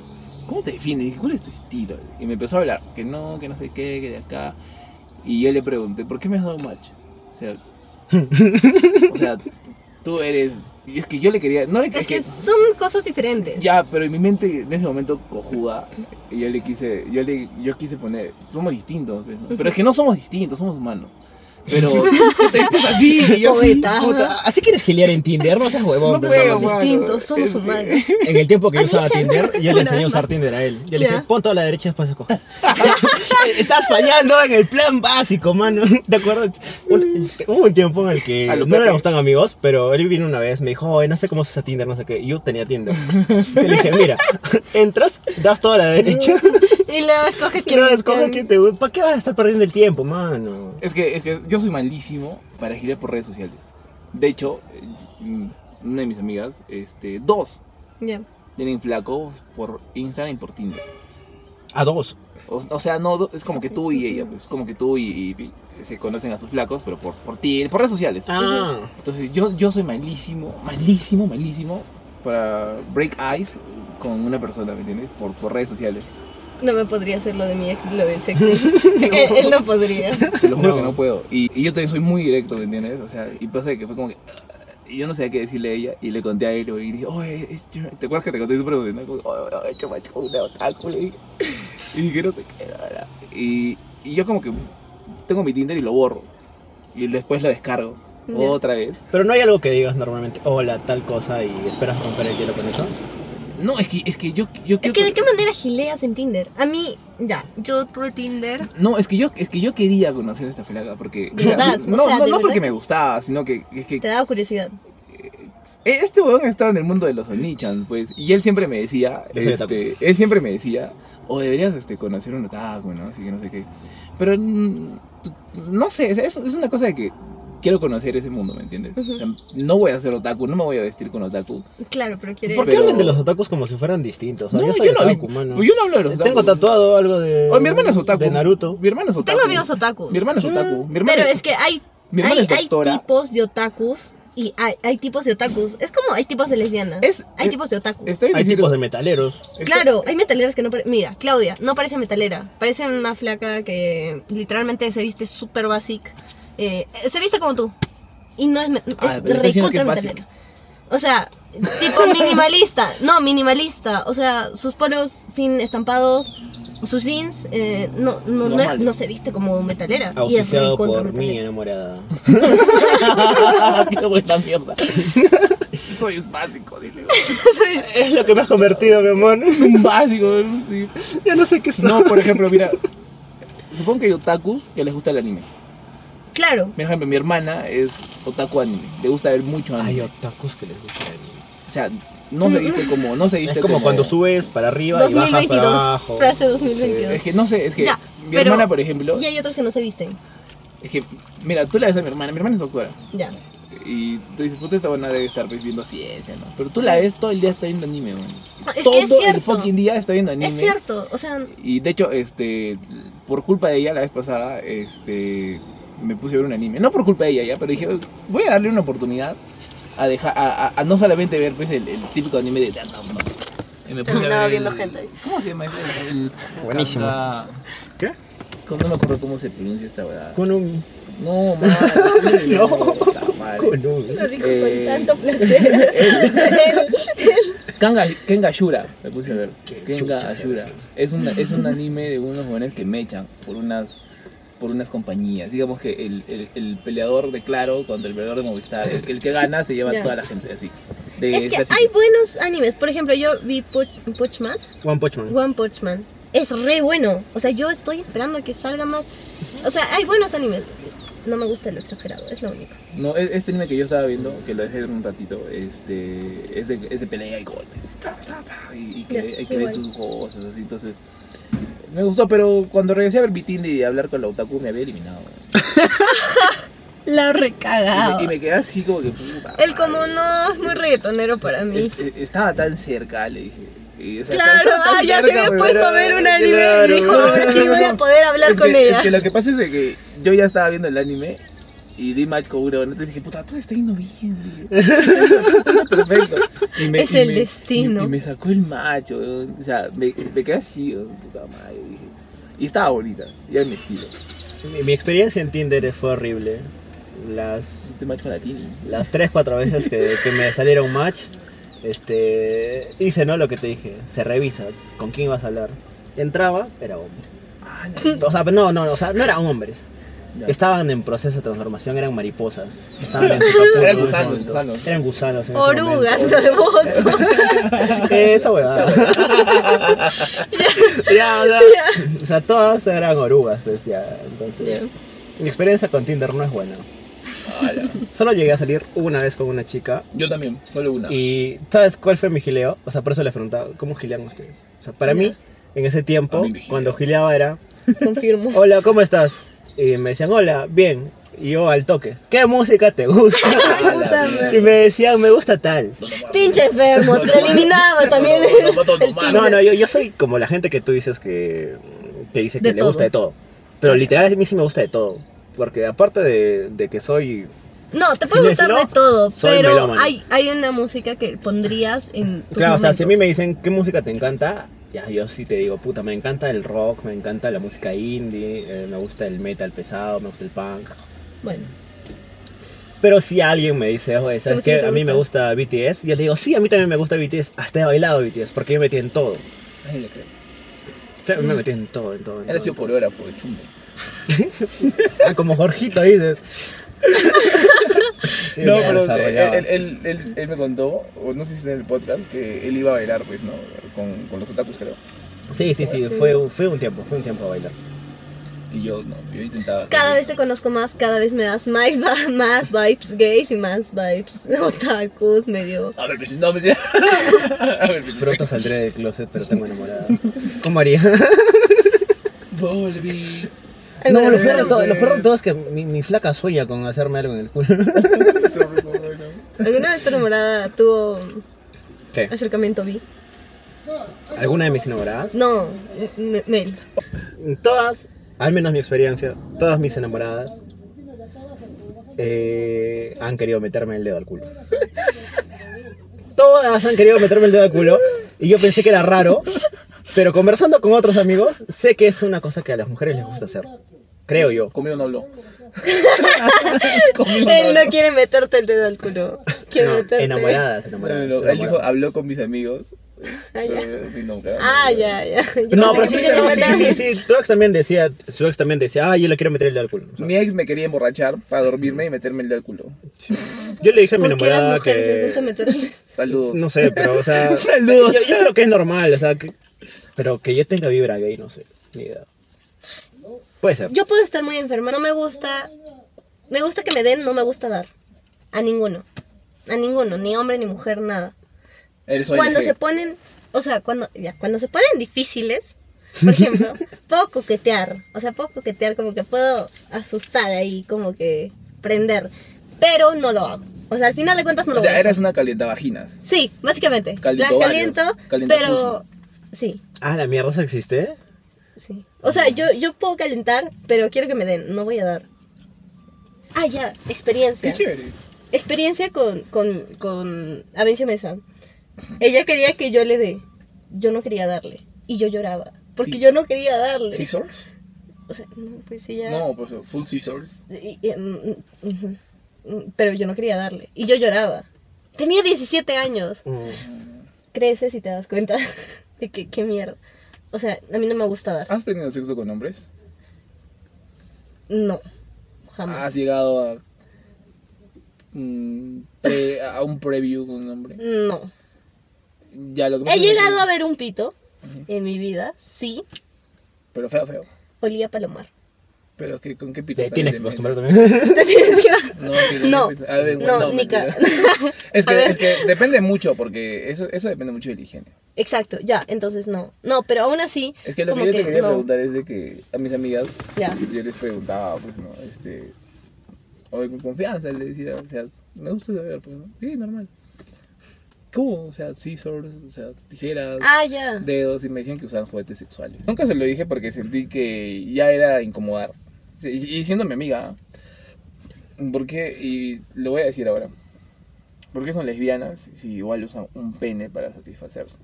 ¿cómo te defines? ¿cuál es tu estilo? Y me empezó a hablar, que no, que no sé qué, que de acá. Y yo le pregunté, ¿por qué me has dado match? O sea, o sea, tú eres. Y es que yo le quería. No le Es que son cosas diferentes. Ya, pero en mi mente en ese momento cojuda y yo le quise, yo le, yo quise poner, somos distintos, pues, ¿no? pero es que no somos distintos, somos humanos. Pero tú te vistes así y yo así, Poeta. Puta, así quieres gilear en Tinder, no seas huevón. No pues, puedo, somos mano. distintos, somos Es que- humanos. En el tiempo que yo usaba Tinder, yo le enseñé a usar. Tinder a él. Yo le Ya. dije, pon toda la derecha después escoges. Estás fallando en el plan básico, mano. ¿De acuerdo? Un- hubo un tiempo en el que A lo no Pepe. éramos tan amigos, pero él vino una vez, me dijo, oye, no sé cómo se usa Tinder, no sé qué. Y yo tenía Tinder. Y le dije, mira, entras, das toda la derecha, Y luego escoges quién- escoger quién- quién te gusta. ¿Para qué vas a estar perdiendo el tiempo, mano? Es que, es que yo soy malísimo para girar por redes sociales. De hecho, eh, una de mis amigas, este, dos, Ya. tienen flacos por Instagram y por Tinder. A dos. O, o sea, no, es como que tú y ella, pues, como que tú y, y- y se conocen a sus flacos, pero por, por ti, por redes sociales. Ah. Entonces yo, yo soy malísimo, malísimo, malísimo para break eyes con una persona, ¿me entiendes? Por, por redes sociales. No me podría hacer lo de mi ex, lo del sexting. él, él no podría. Te lo juro No. que no puedo. Y, y yo también soy muy directo, ¿me entiendes? O sea, y pasa que fue como que... Y yo no sabía qué decirle a ella y le conté a él y dije, oye, es- ¿te acuerdas que te conté súper emocionado? Como, oye, una otaku, le dije. Y dije, no sé qué. Y, y yo como que tengo mi Tinder y lo borro. Y después lo descargo. Otra vez. Pero no hay algo que digas normalmente, hola, tal cosa, y esperas romper el hielo con eso. No, es que, es que yo, yo Es que de qué manera gileas en Tinder. A mí, ya, yo tuve Tinder. No, es que yo, es que yo quería conocer a esta flaca porque. ¿De verdad? no, O sea, no, ¿de no porque verdad? me gustaba, sino que es que Te daba curiosidad. este weón estaba en el mundo de los onichan, pues, y él siempre me decía, Yo soy este, él siempre me decía, o deberías este, conocer un otaku, ¿no? Así que no sé qué. Pero mm, no sé, es, es una cosa de que quiero conocer ese mundo, ¿me entiendes? Ujú. O sea, no voy a ser otaku, no me voy a vestir con otaku. Claro, pero quiere. ¿Por qué Pero- hablan de los otakus como si fueran distintos? O sea, No, yo soy yo no, otaku, mano. pues yo no hablo de los otaku. Tengo tatuado algo de. Oh, mi hermana es otaku. De Naruto. Mi hermana es otaku. Tengo amigos otakus. Mi hermana es otaku. Mi hermana Pero es que hay, mi hermana hay, es hay doctora. tipos de otakus y hay, hay tipos de otakus. Es como hay tipos de lesbianas. Es- hay tipos de otakus. Estoy Hay tipos de metaleros. Claro, hay metaleras que no parecen. Mira, Claudia, no parece metalera. Parece una flaca que literalmente se viste súper basic. Eh, se viste como tú. Y no es, Ah, es es recontra metalera. O sea, tipo minimalista. No, minimalista. O sea, sus polos sin estampados, sus jeans, eh, no, no, no, es- Normales. no se viste como metalera. y es recontra por mi enamorada. Qué buena mierda. Soy un básico, dile. es lo que me has convertido, mi amor. Un básico, sí. ya no sé qué soy. No, por ejemplo, mira. Supongo que hay otakus que les gusta el anime. Claro. Por ejemplo, mi hermana es otaku anime. Le gusta ver mucho Hay anime. otakus que les gusta anime. O sea, no se viste como. No se viste Es como cuando subes para arriba y bajas para 2022. abajo. Frase 2022. Es que no sé, es que Ya, mi pero- hermana, por ejemplo. Y hay otros que no se visten. Es que, mira, tú la ves a mi hermana. Mi hermana es doctora. Ya. Y tú dices, puta, esta buena debe estar pues, viendo ciencia, ¿no? Pero tú la ves todo el día está viendo anime, man. Es todo que es el fucking día está viendo anime. Es cierto. O sea, Y de hecho, este, por culpa de ella, la vez pasada, este, me puse a ver un anime. No por culpa de ella, ya, pero dije, voy a darle una oportunidad a dejar, a, a- a no solamente ver pues el, el típico anime de ¿no? Y me puse a Terminaba ver viendo el- hentai. ¿Cómo se llama ese? El, Buenísimo. ¿Qué? No me acuerdo cómo se pronuncia esta verdad. Con un. No. No. madre. Con un. lo dijo Eh, con tanto placer. Kanga, Kenga Ashura, me puse a ver. ¿Qué Kenga chucha Ashura. es eso? Es un, es un anime de unos jóvenes que mechan por unas por unas compañías. Digamos que el, el- el peleador de Claro contra el peleador de Movistar, el, que- el que gana se lleva Ya. toda la gente así. De Es que hay buenos animes. Por ejemplo, yo vi Punch, Punch Man. One Punch Man. One Punch Man. Es re bueno. O sea, yo estoy esperando a que salga más. O sea, hay buenos animes. No me gusta lo exagerado, es lo único. No, e- este anime que yo estaba viendo, que lo dejé un ratito, este, es, de, es de pelea y golpes. y, y que Ya, hay que ver sus cosas, así. Entonces, me gustó, pero cuando regresé a ver Bitindi y hablar con la Otaku, me había eliminado. La Y recagado. me, y me quedé así como que puta. Él como no, es muy reggaetonero para mí. Es- es- estaba tan cerca, le dije. Y, o sea, Claro, estaba tan ah, ya se había puesto a ver un anime claro. y dijo, ahora sí voy a poder hablar es con que, ella. Es que lo que pasa es que yo ya estaba viendo el anime y di match con uno, entonces dije, puta, todo está yendo bien, yendo perfecto. Y Es y el destino. Y, y me sacó el macho, o sea, me, me quedé así, puta madre, dije. Y estaba bonita, ya en mi estilo. Mi, mi experiencia en Tinder fue horrible. Las, Este match con la Tini. las 3, 4 veces que, que me saliera un match, este, hice no lo que te dije. Se revisa con quién ibas a hablar. Entraba, era hombre. Ah, la- O sea, no, no, o sea, no eran hombres. Ya. Estaban en proceso de transformación, eran mariposas. Estaban en su capullo Eran gusanos, gusanos. Eran gusanos. en Orugas, nervosos. Esa huevada. ya, o sea, o sea, todas eran orugas, decía. Entonces, Ya. mi experiencia con Tinder no es buena. Ah. Solo llegué a salir una vez con una chica. Yo también, solo una. Y ¿sabes cuál fue mi gileo? O sea, por eso le preguntaba, ¿cómo gilean ustedes? O sea, para mí, en ese tiempo, cuando gileaba era, Confirmo. hola, ¿cómo estás? Y me decían, hola, bien. Y yo al toque, ¿qué música te gusta? Y me decían, me gusta tal. Pinche enfermo, te eliminaba también No, el, no, yo, yo soy como la gente que tú dices que, que dice que De le todo. gusta de todo. Pero literal a mí sí me gusta de todo. Porque aparte de, de que soy... No, te puede gustar de todo, pero hay, hay una música que pondrías en tus Claro, o sea, si a mí me dicen qué música te encanta, ya yo sí te digo, puta, me encanta el rock, me encanta la música indie, eh, me gusta el metal pesado, me gusta el punk. Bueno, Pero si alguien me dice, oye, ¿sabes qué? A mí me gusta BTS, yo le digo, sí, a mí también me gusta BTS, hasta he bailado BTS, porque yo me metí en todo. Ay, le creo. O sea, me metí en todo, en todo. En Él ha sido coreógrafo de chumbe. Ah, como Jorgito dices. Sí, No, pero él, él, él, él me contó, o no sé si en el podcast, que él iba a bailar, pues, ¿no? Con, con los otakus, creo. Sí, sí, sí, Sí. fue, un- fue un tiempo, fue un tiempo a bailar. Y yo, no, yo intentaba. cada vez te conozco más, cada vez me das más, más vibes gays y más vibes otakus, medio... A ver, pues, no, me decía. A ver, pues, Pronto saldré del closet, pero tengo enamorada. ¿Cómo haría? Volví. No, Alguna lo vez peor de me- todo, lo peor de todo es que mi, mi flaca sueña con hacerme algo en el culo. ¿Alguna vez tu enamorada tuvo ¿Qué? acercamiento bi? ¿Alguna de mis enamoradas? No, M- Mel. Todas, al menos mi experiencia, todas mis enamoradas eh, han querido meterme el dedo al culo. Todas han querido meterme el dedo al culo y yo pensé que era raro, pero conversando con otros amigos, sé que es una cosa que a las mujeres les gusta hacer. Creo yo. Conmigo no habló. Él no quiere meterte el dedo al culo. Quiere No, meterte... enamoradas, No, enamoradas. él dijo, enamoradas. habló con mis amigos. Ah, ya. Pero, sí, claro. Ah, ya, ya. Yo No, pero pensé sí, que quería no, sí, meter- sí, sí, tu ex también decía, su ex también decía, ah, yo le quiero meter el dedo al culo. O sea, Mi ex me quería emborrachar para dormirme y meterme el dedo al culo. yo le dije a mi ¿Por qué a las enamorada mujeres les gusta que... meterles? Saludos. No sé, pero, o sea, Saludos. yo, yo creo que es normal, o sea, que- pero que yo tenga vibra gay, no sé, ni idea. Puede ser. Yo puedo estar muy enferma. No me gusta. Me gusta que me den, no me gusta dar. A ninguno. A ninguno. Ni hombre, ni mujer, nada. Eres Cuando se ponen. O sea, cuando, ya, cuando se ponen difíciles. Por ejemplo, puedo coquetear. O sea, puedo coquetear, como que puedo asustar ahí, como que prender. Pero no lo hago. O sea, al final de cuentas no lo O voy sea, a eres hacer. una calientavaginas. Sí, básicamente. Caliento Las varios. caliento, Calienta pero. Sí. Ah, la mierda eso existe. Sí. O sea, yo, yo puedo calentar, pero quiero que me den, no voy a dar. Ah, ya, experiencia. Qué chévere. Experiencia con, con, con Avencia Mesa. Ella quería que yo le dé. Yo no quería darle. Y yo lloraba. Porque Sí. yo no quería darle. ¿Scissors? O sea, no, pues ella. No, pues full scissors. Y- y, mm, ujú. Mm, Pero yo no quería darle. Y yo lloraba. Tenía 17 años. Mm. Creces y te das cuenta de que qué mierda. O sea, a mí no me gusta dar. ¿Has tenido sexo con hombres? No, jamás. ¿Has llegado a, mm, pre- a un preview con un hombre? No. Ya, lo que He que- llegado a ver un pito en mi vida, sí. Pero feo, feo. Olía a palomar. Pero que, ¿con qué pito? Te tienes que acostumbrar también. Te tienes que- No, que No, qué pito- a ver, no, no, Nica. es, A que, ver. es que depende mucho, porque eso, eso depende mucho de la higiene. Exacto, ya, entonces no. No, pero aún así. Es que lo como que yo te quería no. preguntar es de que a mis amigas, Ya. yo les preguntaba, pues, ¿no? Este, o con confianza, les decía, o sea, me gusta saber, pues, ¿no? Sí, normal. ¿Cómo? O sea, scissors, o sea, tijeras, Ah, ya. dedos, y me decían que usaban juguetes sexuales. Nunca se lo dije porque sentí que ya era incomodar. Y, siendo mi amiga. ¿por qué? Y lo voy a decir ahora. ¿Por qué son lesbianas si igual usan un pene para satisfacerse?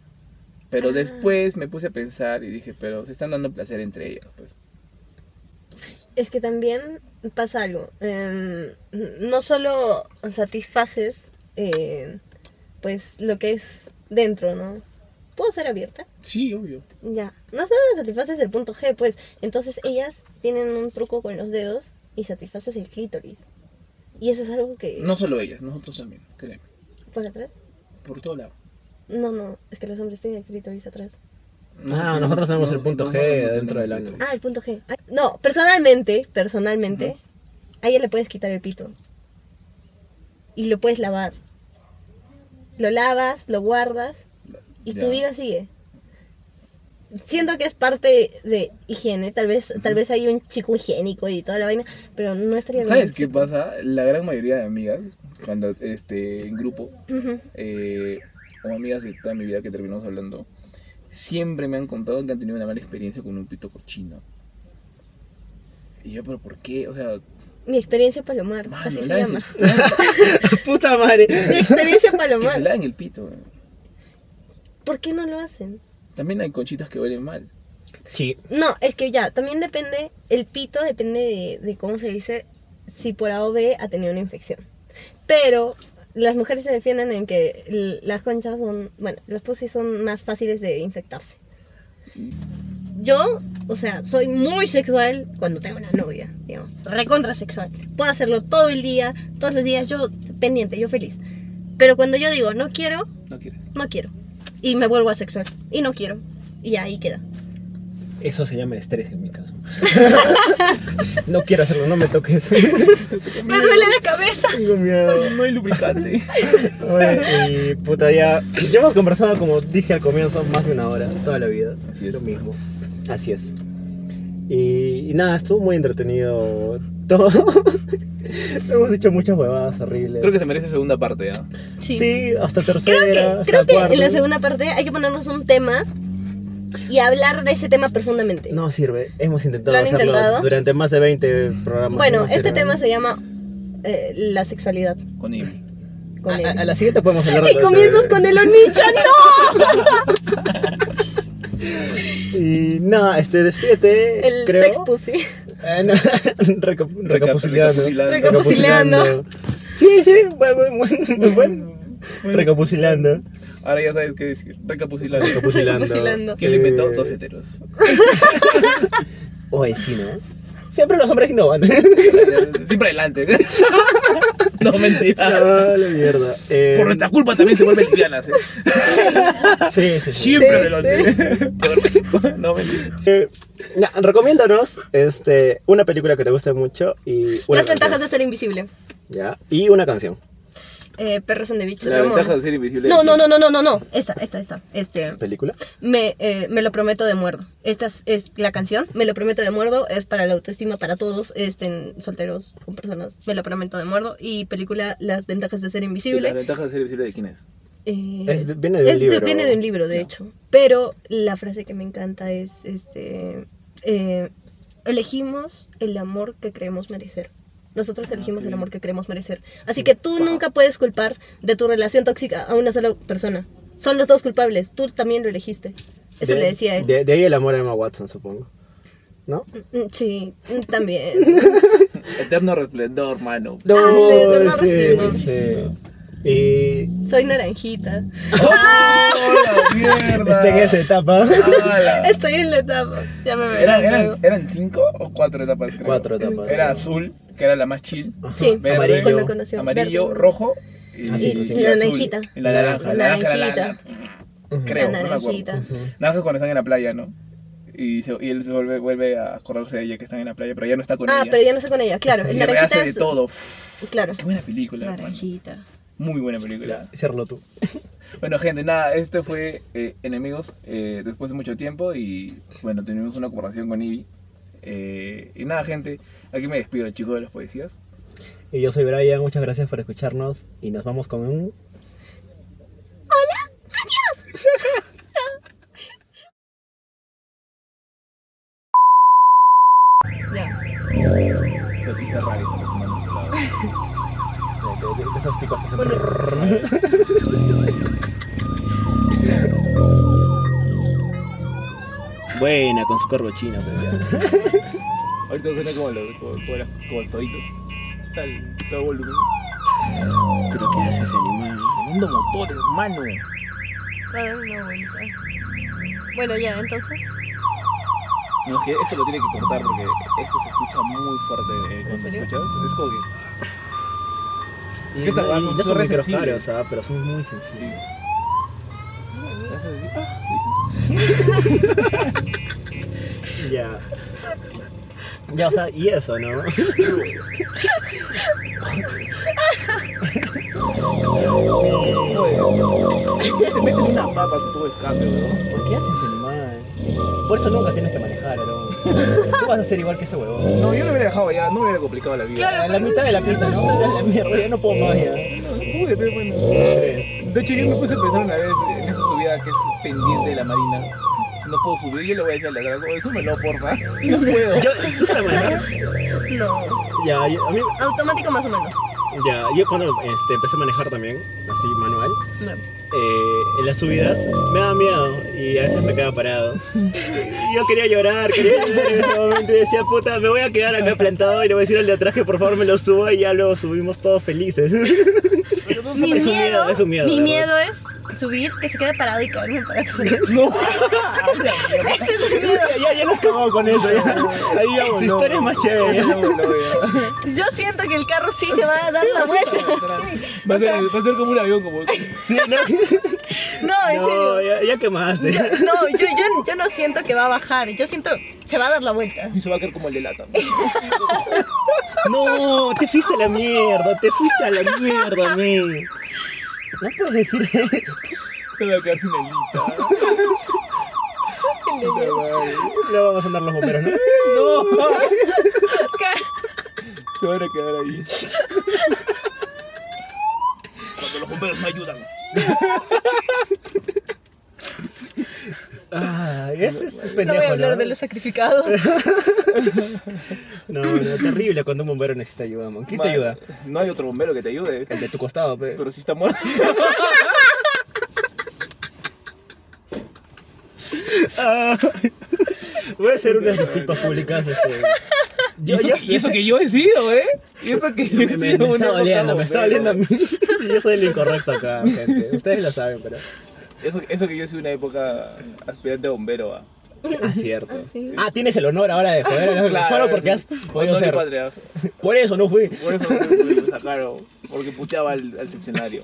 Pero Ah. después me puse a pensar y dije, pero se están dando placer entre ellas, pues. Es que también pasa algo. em, no solo satisfaces, eh, pues, lo que es dentro, ¿no? ¿Puedo ser abierta? Sí, obvio. Ya. No solo satisfaces el punto G, pues. Entonces ellas tienen un truco con los dedos y satisfaces el clítoris. Y eso es algo que... No solo ellas, nosotros también, créeme. ¿Por atrás? Por todo lado. No, no. Es que los hombres tienen el clítoris atrás. Ah, nosotros tenemos el punto G no, no, dentro no, del no, ano. no. Ah, el punto G. Ah, No, personalmente, personalmente, a ella le puedes quitar el pito. Y lo puedes lavar. Lo lavas, lo guardas y tu vida sigue. Siento que es parte de higiene, tal vez, tal vez hay un chico higiénico y toda la vaina, pero no estaría ¿Sabes qué pasa? La gran mayoría de amigas, cuando este, en grupo, eh, o amigas de toda mi vida que terminamos hablando, siempre me han contado que han tenido una mala experiencia con un pito cochino. Y yo, pero ¿por qué? O sea, Mi experiencia palomar, mano, así se llama. Puta madre. Mi experiencia que se palomar. laven el pito. ¿Por qué no lo hacen? También hay conchitas que huelen mal. Sí. No, es que ya, también depende, el pito depende de, de cómo se dice, si por A o B ha tenido una infección. Pero las mujeres se defienden en que las conchas son, bueno, los pussies son más fáciles de infectarse. Yo, o sea, soy muy sexual cuando tengo una novia, digamos, recontra sexual. Puedo hacerlo todo el día, todos los días, yo pendiente, yo feliz. Pero cuando yo digo, no quiero, ¿No quieres? no quiero. Y me vuelvo asexual. Y no quiero. Y ahí queda. Eso se llama estrés en mi caso. no quiero hacerlo, no me toques. ¡Me duele la cabeza! Tengo miedo. No hay lubricante. Oye, y puta, ya, ya hemos conversado, como dije al comienzo, más de una hora, toda la vida. Así es. Lo mismo. Así es. Y, y nada, estuvo muy entretenido todo. hemos dicho muchas huevadas horribles. Creo que se merece segunda parte, ¿ah? Sí, hasta tercera. Creo que, hasta creo que cuarta. en la segunda parte hay que ponernos un tema y hablar de ese tema profundamente. No sirve, hemos intentado ¿Lo han hacerlo intentado? durante más de 20 programas. bueno, no este sirve. tema se llama eh, la sexualidad Con él. con A, él. a- a la siguiente podemos hablar y comienzas con el Onicha, ¡no! Y nada, este, despídete. El creo. sex pussy. Eh, no, reca- recapitulando. recapitulando. Recapitulando. Sí, sí, muy, muy, muy, muy bueno. Recapitulando. Ahora ya sabes qué decir. Recapitulando. Recapitulando. Que lo inventó dos heteros. Oye, sí, ¿no? Siempre los hombres innovan. Siempre adelante. No, mentira. La mierda. Eh, Por nuestra culpa también se vuelven lesbianas. ¿eh? Sí, sí, sí. Siempre Sí, adelante. Por- No, mentira. Eh, recomiéndanos este, una película que te guste mucho y una Las ventajas de ser invisible. ¿ya? Y una canción. Eh, Perros en the Beach. La Ramón. ventaja de ser invisible. No, no, no, no, no, no, no. Esta, esta, esta. Este. ¿Película? Me, eh, me lo prometo de muerdo. Esta es, es la canción, me lo prometo de muerdo, es para la autoestima para todos, estén solteros, con personas, me lo prometo de muerdo. Y película Las ventajas de ser La invisible. ventaja de ser invisible de quién es. eh, Es- viene de un es libro. viene de un libro, de hecho. Pero la frase que me encanta es, este, eh, elegimos el amor que creemos merecer. Nosotros elegimos el amor que creemos merecer. Así que tú nunca puedes culpar de tu relación tóxica a una sola persona. Son los dos culpables. Tú también lo elegiste. Eso de, le decía a él. De, de ahí el amor a Emma Watson, supongo. ¿No? Mm, Sí, mm, también. Eterno resplendor, mano. No sí, resplandor. sí. Y Soy naranjita. la mierda! Está en esa etapa. ¡Hala! Estoy en la etapa. Ya me ¿Eran, verán. eran, luego. eran cinco o cuatro etapas, creo? Cuatro etapas. Era azul, que era la más chill. Sí, Verde, Amarillo. cuando conoció. Amarillo, Verde. rojo y, Ah, sí, sí. y La azul. naranjita. Y la naranja. La naranja era la, Naranjita. la- creo, La no naranjita. Naranja cuando están en la playa, ¿no? Y, se- y él se vuelve, vuelve a acordarse de ella que están en la playa, pero ya no está con Ah, ella. pero ya no sé con ella. Claro, el y naranjita de es. todo. Claro. Qué buena película. hermano. Muy buena película. Ciérralo tú. Bueno, gente, nada, este fue eh, Enemigos eh, después de mucho tiempo y bueno, tenemos una conversación con Ivy. Eh, y nada, gente, aquí me despido, chicos de las poesías. Y yo soy Brian, muchas gracias por escucharnos y nos vamos con un... Ya. Pero sí, cerrar esto, los humanos a su lado. de, de- de esos que. Bueno. Buena, con su corvo chino. pues, ya. Ahorita suena como, los, como, como, el torito. Al todo volumen. Pero ¿qué hace ese animal? Tremendo motor, hermano. Va a dar una vuelta. Bueno, ya, entonces. No, es que esto lo tiene que cortar porque esto se escucha muy fuerte eh, cuando escuchas. Es como que. Y, ¿Qué tal? no, y Son- no son son caros, ah, pero son muy sensibles. ah. Ya. Ya, o sea, y eso, ¿no? Te meten una papa si tú escape, weón. ¿Por qué haces ese animal? Por eso nunca tienes que manejar, Aaron. Tú vas a ser igual que ese huevón. No, yo no hubiera dejado ya, no me hubiera complicado la vida. Claro. A la mitad de la pista, ¿no? Ya la mierda, ya no puedo más ya. No, no pude, pero bueno. De hecho, yo me puse a pensar una vez en esa subida que es pendiente de la marina. Si no puedo subir, yo le voy a decir al de atrás, oye, súmelo, porfa. No puedo. Yo, ¿Tú sabes manejar? No. Ya, yo- a mí, Automático más o menos. Ya, yo cuando este, empecé a manejar también, así manual, No. eh, en las subidas me daba miedo y a veces me quedaba parado. Y yo quería llorar, quería llorar en ese momento y decía, puta, me voy a quedar acá plantado y le voy a decir al de atrás que por favor me lo suba y ya lo subimos todos felices. Mi es un miedo, miedo, es un miedo, mi miedo es subir, que se quede parado y caerme para atrás. No. Ese es mi miedo. ya, ya nos acabamos con eso. Ya. Ahí Su historia es más chévere. Yo siento que el carro sí se va a dar la vuelta. Va a, ser, va a ser como un avión, como. Sí, ¿no? No, en No, serio. ya, ya quemaste. No, yo, yo, yo no siento que va a bajar. Yo siento se va a dar la vuelta. Y se va a caer como el de lata. No, te fuiste a la mierda, te fuiste a la mierda, men. No puedes decir eso. Se va a quedar sin elita. Le vamos a andar los bomberos, ¿no? No. ¿Qué? Se van a quedar ahí. Cuando los bomberos no ayudan. Ah, ese es pendejo, No voy a hablar de los sacrificados. No, no, terrible cuando un bombero necesita ayuda, man. ¿Quién te ayuda? No hay otro bombero que te ayude. El de tu costado, pe. Pero si está muerto. Ah, voy a hacer unas disculpas públicas, este... Y eso, que, sé. y eso que yo he sido, ¿eh? Y eso que yo he Me, me- sido me una está doliendo, me está doliendo a mí. Yo soy el incorrecto acá, gente. Ustedes lo saben, pero... Eso, eso que yo soy una época aspirante a bombero. ¿ah? Ah, cierto. sí. Ah, tienes el honor ahora de joder Claro, solo porque has podido ser. patria. Por eso no fui. Por eso me sacaron. Porque puteaba al, al seccionario.